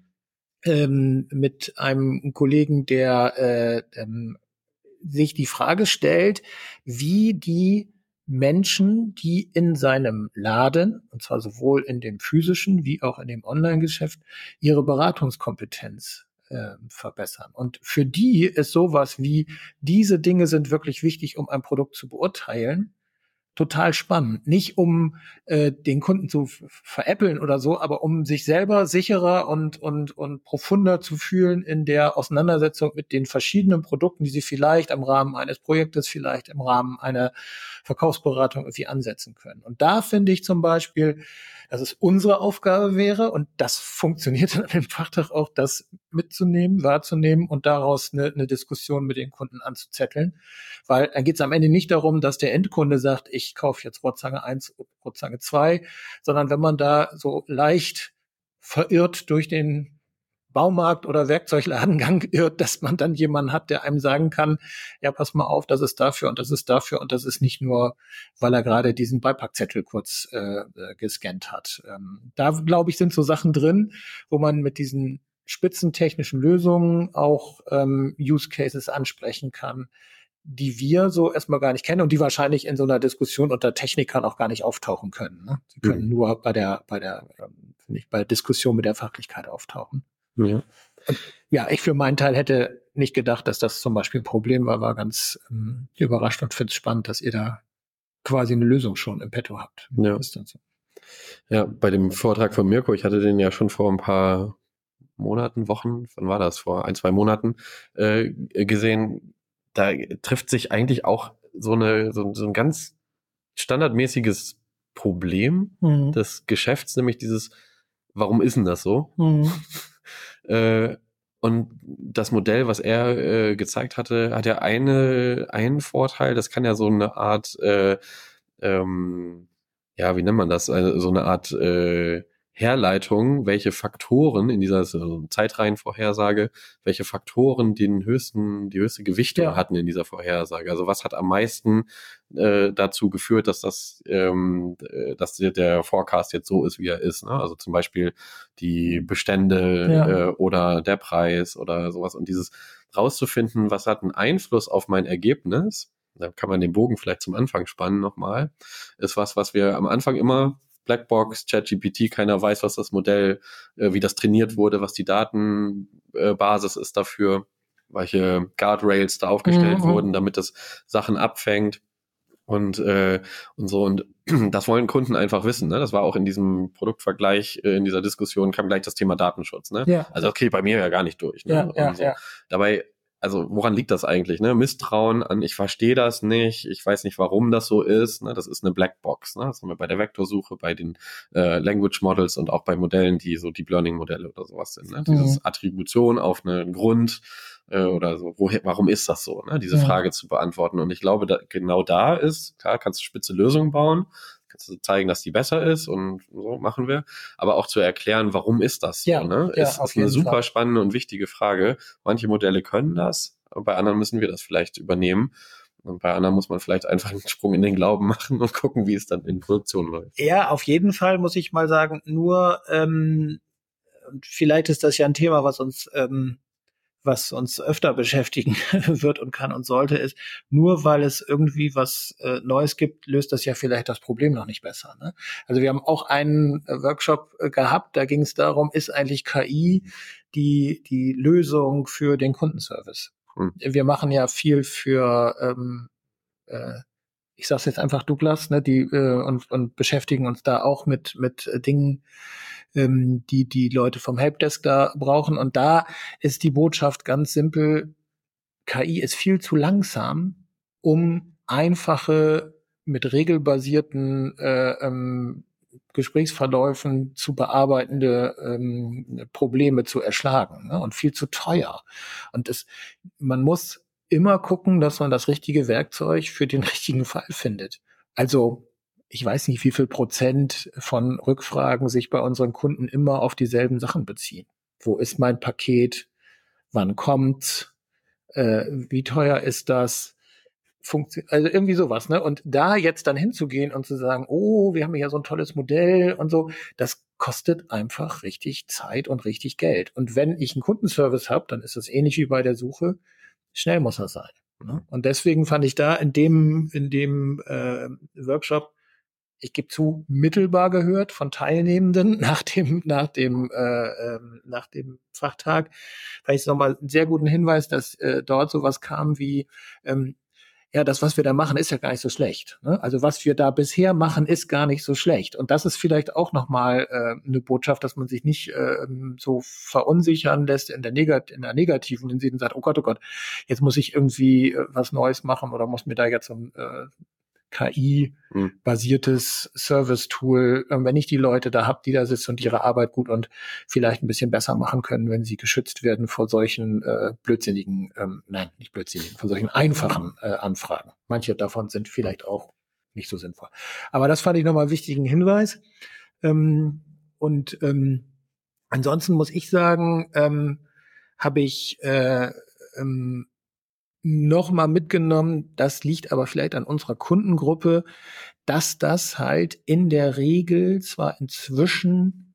[SPEAKER 2] ähm, mit einem Kollegen, der äh, ähm, sich die Frage stellt, wie die Menschen, die in seinem Laden, und zwar sowohl in dem physischen wie auch in dem Online-Geschäft, ihre Beratungskompetenz äh, verbessern. Und für die ist sowas wie, diese Dinge sind wirklich wichtig, um ein Produkt zu beurteilen, total spannend. Nicht um äh, den Kunden zu veräppeln oder so, aber um sich selber sicherer und, und, und profunder zu fühlen in der Auseinandersetzung mit den verschiedenen Produkten, die sie vielleicht im Rahmen eines Projektes, vielleicht im Rahmen einer Verkaufsberatung irgendwie ansetzen können. Und da finde ich zum Beispiel, dass es unsere Aufgabe wäre und das funktioniert dann an dem Fachtag auch, das mitzunehmen, wahrzunehmen und daraus eine, eine Diskussion mit den Kunden anzuzetteln. Weil dann geht es am Ende nicht darum, dass der Endkunde sagt, ich kaufe jetzt Rotzange 1, Rotzange 2, sondern wenn man da so leicht verirrt durch den Baumarkt oder Werkzeugladengang irrt, dass man dann jemanden hat, der einem sagen kann, ja, pass mal auf, das ist dafür und das ist dafür und das ist nicht nur, weil er gerade diesen Beipackzettel kurz äh, äh gescannt hat. Ähm, da, glaube ich, sind so Sachen drin, wo man mit diesen spitzentechnischen Lösungen auch ähm, Use Cases ansprechen kann, die wir so erstmal gar nicht kennen und die wahrscheinlich in so einer Diskussion unter Technikern auch gar nicht auftauchen können. Ne? Sie können mhm. nur bei der, bei der, ähm, finde ich, bei der Diskussion mit der Fachlichkeit auftauchen. Ja. ja, ich für meinen Teil hätte nicht gedacht, dass das zum Beispiel ein Problem war, war ganz ähm, überrascht und finde es spannend, dass ihr da quasi eine Lösung schon im Petto habt.
[SPEAKER 1] Ja. So. ja, bei dem Vortrag von Mirko, ich hatte den ja schon vor ein paar Monaten, Wochen, wann war das? Vor ein, zwei Monaten äh, gesehen. Da trifft sich eigentlich auch so, eine, so, so ein ganz standardmäßiges Problem mhm. des Geschäfts, nämlich dieses, warum ist denn das so? Mhm. Äh, und das Modell, was er äh, gezeigt hatte, hat ja eine, einen Vorteil. Das kann ja so eine Art, äh, ähm, ja, wie nennt man das? Also so eine Art äh, Herleitung, welche Faktoren in dieser so Zeitreihenvorhersage, welche Faktoren den höchsten, die höchste Gewichtung ja. hatten in dieser Vorhersage. Also was hat am meisten äh, dazu geführt, dass das, ähm, äh, dass der Forecast jetzt so ist, wie er ist. Ne? Also zum Beispiel die Bestände ja. äh, oder der Preis oder sowas. Und dieses rauszufinden, was hat einen Einfluss auf mein Ergebnis, da kann man den Bogen vielleicht zum Anfang spannen nochmal, ist was, was wir am Anfang immer Blackbox, ChatGPT, keiner weiß, was das Modell, äh, wie das trainiert wurde, was die Datenbasis ist dafür, welche Guardrails da aufgestellt mhm. wurden, damit das Sachen abfängt und äh, und so und das wollen Kunden einfach wissen. Ne? Das war auch in diesem Produktvergleich, äh, in dieser Diskussion kam gleich das Thema Datenschutz. Ne? Ja. Also okay, bei mir ja gar nicht durch. Ne? Ja, ja, so. ja. Dabei also woran liegt das eigentlich? Ne? Misstrauen an, ich verstehe das nicht, ich weiß nicht, warum das so ist. Ne? Das ist eine Blackbox. Ne? Das haben wir bei der Vektorsuche, bei den äh, Language Models und auch bei Modellen, die so Deep Learning Modelle oder sowas sind. Ne? Mhm. Dieses Attribution auf einen Grund äh, oder so, woher, warum ist das so? Ne? Diese ja. Frage zu beantworten. Und ich glaube, da, genau da ist, klar, kannst du spitze Lösungen bauen, zeigen, dass die besser ist und so machen wir. Aber auch zu erklären, warum ist das so? Ja, ne? ja, ist, ist eine super Fall. spannende und wichtige Frage. Manche Modelle können das, bei anderen müssen wir das vielleicht übernehmen. Und bei anderen muss man vielleicht einfach einen Sprung in den Glauben machen und gucken, wie es dann in Produktion läuft.
[SPEAKER 2] Ja, auf jeden Fall muss ich mal sagen, nur ähm, vielleicht ist das ja ein Thema, was uns ähm, was uns öfter beschäftigen wird und kann und sollte, ist, nur weil es irgendwie was äh, Neues gibt, löst das ja vielleicht das Problem noch nicht besser. Ne? Also wir haben auch einen äh, Workshop äh, gehabt, da ging es darum, ist eigentlich KI die, die Lösung für den Kundenservice? Hm. Wir machen ja viel für ähm, äh, ich sage jetzt einfach Douglas, ne, die äh, und, und beschäftigen uns da auch mit mit äh, Dingen, ähm, die die Leute vom Helpdesk da brauchen. Und da ist die Botschaft ganz simpel: KI ist viel zu langsam, um einfache mit regelbasierten äh, ähm, Gesprächsverläufen zu bearbeitende ähm, Probleme zu erschlagen ne? und viel zu teuer. Und es, man muss immer gucken, dass man das richtige Werkzeug für den richtigen Fall findet. Also ich weiß nicht, wie viel Prozent von Rückfragen sich bei unseren Kunden immer auf dieselben Sachen beziehen. Wo ist mein Paket? Wann kommt's? Äh, wie teuer ist das? Funktion also irgendwie sowas, ne? Und da jetzt dann hinzugehen und zu sagen, oh, wir haben ja so ein tolles Modell und so, das kostet einfach richtig Zeit und richtig Geld. Und wenn ich einen Kundenservice habe, dann ist das ähnlich wie bei der Suche Schnell muss er sein. Ne? Und deswegen fand ich da in dem, in dem äh, Workshop, ich gebe zu, mittelbar gehört von Teilnehmenden nach dem, nach dem, äh, äh, nach dem Fachtag. Vielleicht nochmal einen sehr guten Hinweis, dass äh, dort sowas kam wie, ähm, ja, das, was wir da machen, ist ja gar nicht so schlecht. Ne? Also was wir da bisher machen, ist gar nicht so schlecht. Und das ist vielleicht auch nochmal äh, eine Botschaft, dass man sich nicht äh, so verunsichern lässt in der, Negat in der negativen Hinsicht und sagt, oh Gott, oh Gott, jetzt muss ich irgendwie äh, was Neues machen oder muss mir da jetzt so ein äh, KI-basiertes Service-Tool, ähm, wenn ich die Leute da habe, die da sitzen und ihre Arbeit gut und vielleicht ein bisschen besser machen können, wenn sie geschützt werden vor solchen äh, blödsinnigen, ähm, nein, nicht blödsinnigen, vor solchen einfachen äh, Anfragen. Manche davon sind vielleicht auch nicht so sinnvoll. Aber das fand ich nochmal einen wichtigen Hinweis. Ähm, und ähm, ansonsten muss ich sagen, ähm, habe ich äh, ähm, nochmal mitgenommen, das liegt aber vielleicht an unserer Kundengruppe, dass das halt in der Regel zwar inzwischen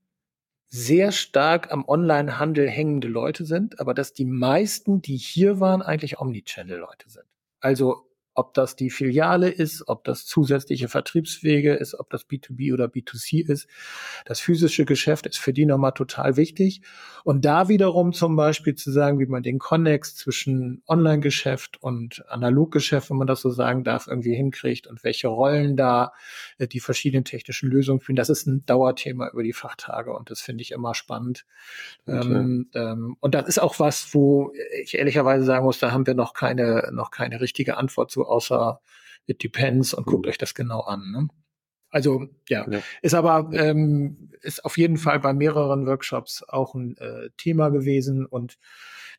[SPEAKER 2] sehr stark am Online-Handel hängende Leute sind, aber dass die meisten, die hier waren, eigentlich Omnichannel-Leute sind. Also ob das die Filiale ist, ob das zusätzliche Vertriebswege ist, ob das B2B oder B2C ist. Das physische Geschäft ist für die nochmal total wichtig. Und da wiederum zum Beispiel zu sagen, wie man den Connex zwischen Online-Geschäft und Analoggeschäft, wenn man das so sagen darf, irgendwie hinkriegt und welche Rollen da äh, die verschiedenen technischen Lösungen spielen, das ist ein Dauerthema über die Fachtage und das finde ich immer spannend. Okay. Ähm, ähm, und das ist auch was, wo ich ehrlicherweise sagen muss, da haben wir noch keine, noch keine richtige Antwort zu außer it depends und guckt mhm. euch das genau an. Ne? Also ja, ja. ist aber ähm, ist auf jeden Fall bei mehreren Workshops auch ein äh, Thema gewesen und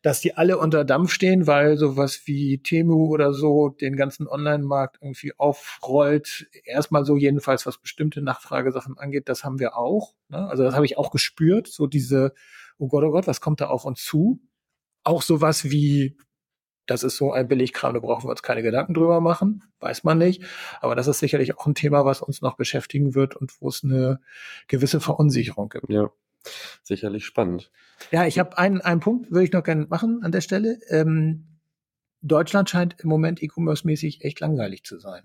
[SPEAKER 2] dass die alle unter Dampf stehen, weil sowas wie Temu oder so den ganzen Online-Markt irgendwie aufrollt. Erstmal so jedenfalls, was bestimmte Nachfragesachen angeht, das haben wir auch. Ne? Also das habe ich auch gespürt, so diese, oh Gott, oh Gott, was kommt da auf uns zu? Auch sowas wie das ist so ein Billigkram, da brauchen wir uns keine Gedanken drüber machen, weiß man nicht. Aber das ist sicherlich auch ein Thema, was uns noch beschäftigen wird und wo es eine gewisse Verunsicherung gibt.
[SPEAKER 1] Ja, sicherlich spannend.
[SPEAKER 2] Ja, ich habe einen, einen Punkt, würde ich noch gerne machen an der Stelle. Ähm, Deutschland scheint im Moment E-Commerce-mäßig echt langweilig zu sein.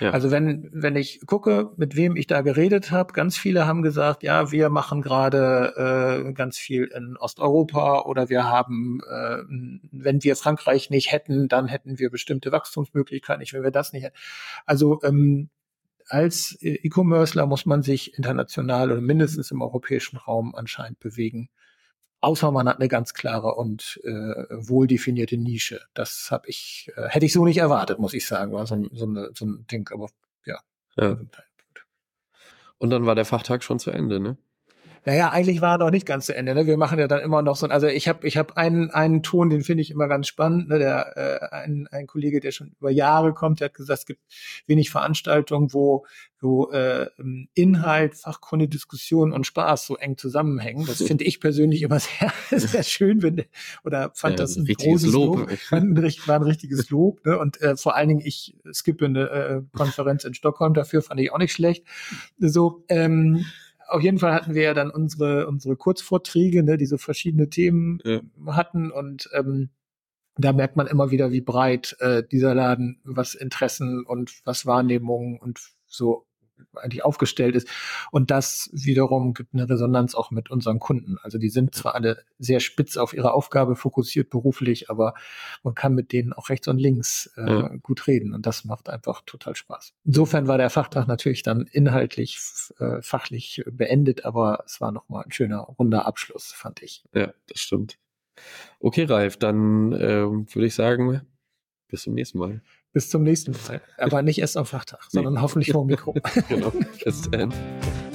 [SPEAKER 2] Ja. Also wenn, wenn ich gucke, mit wem ich da geredet habe, ganz viele haben gesagt, ja, wir machen gerade äh, ganz viel in Osteuropa oder wir haben, äh, wenn wir Frankreich nicht hätten, dann hätten wir bestimmte Wachstumsmöglichkeiten, nicht wenn wir das nicht hätten. Also ähm, als E-Commercer muss man sich international oder mindestens im europäischen Raum anscheinend bewegen. Außer man hat eine ganz klare und äh, wohl definierte Nische. Das habe ich, äh, hätte ich so nicht erwartet, muss ich sagen. War so, so, eine, so ein Ding, aber ja. ja.
[SPEAKER 1] Und dann war der Fachtag schon zu Ende, ne?
[SPEAKER 2] Naja, eigentlich war er noch nicht ganz zu Ende. Ne? Wir machen ja dann immer noch so, also ich habe ich hab einen, einen Ton, den finde ich immer ganz spannend. Ne? Der, äh, ein, ein Kollege, der schon über Jahre kommt, der hat gesagt, es gibt wenig Veranstaltungen, wo, wo äh, Inhalt, Fachkunde, Diskussion und Spaß so eng zusammenhängen. Das finde ich persönlich immer sehr, sehr schön, wenn, oder fand ja, das ein großes Lob. Lob. War, ein, war ein richtiges Lob. Ne? Und äh, vor allen Dingen, ich skippe eine äh, Konferenz in Stockholm dafür, fand ich auch nicht schlecht. So, ähm, auf jeden Fall hatten wir ja dann unsere, unsere Kurzvorträge, ne, die so verschiedene Themen ja. hatten und ähm, da merkt man immer wieder, wie breit äh, dieser Laden, was Interessen und was Wahrnehmungen und so eigentlich aufgestellt ist. Und das wiederum gibt eine Resonanz auch mit unseren Kunden. Also die sind zwar alle sehr spitz auf ihre Aufgabe fokussiert beruflich, aber man kann mit denen auch rechts und links äh, ja. gut reden. Und das macht einfach total Spaß. Insofern war der Fachtag natürlich dann inhaltlich, äh, fachlich beendet, aber es war nochmal ein schöner, runder Abschluss, fand ich.
[SPEAKER 1] Ja, das stimmt. Okay, Ralf, dann äh, würde ich sagen, bis zum nächsten Mal.
[SPEAKER 2] Bis zum nächsten Mal. Aber nicht erst am Fachtag, sondern nee. hoffentlich vor dem Mikro. genau. Bis dann.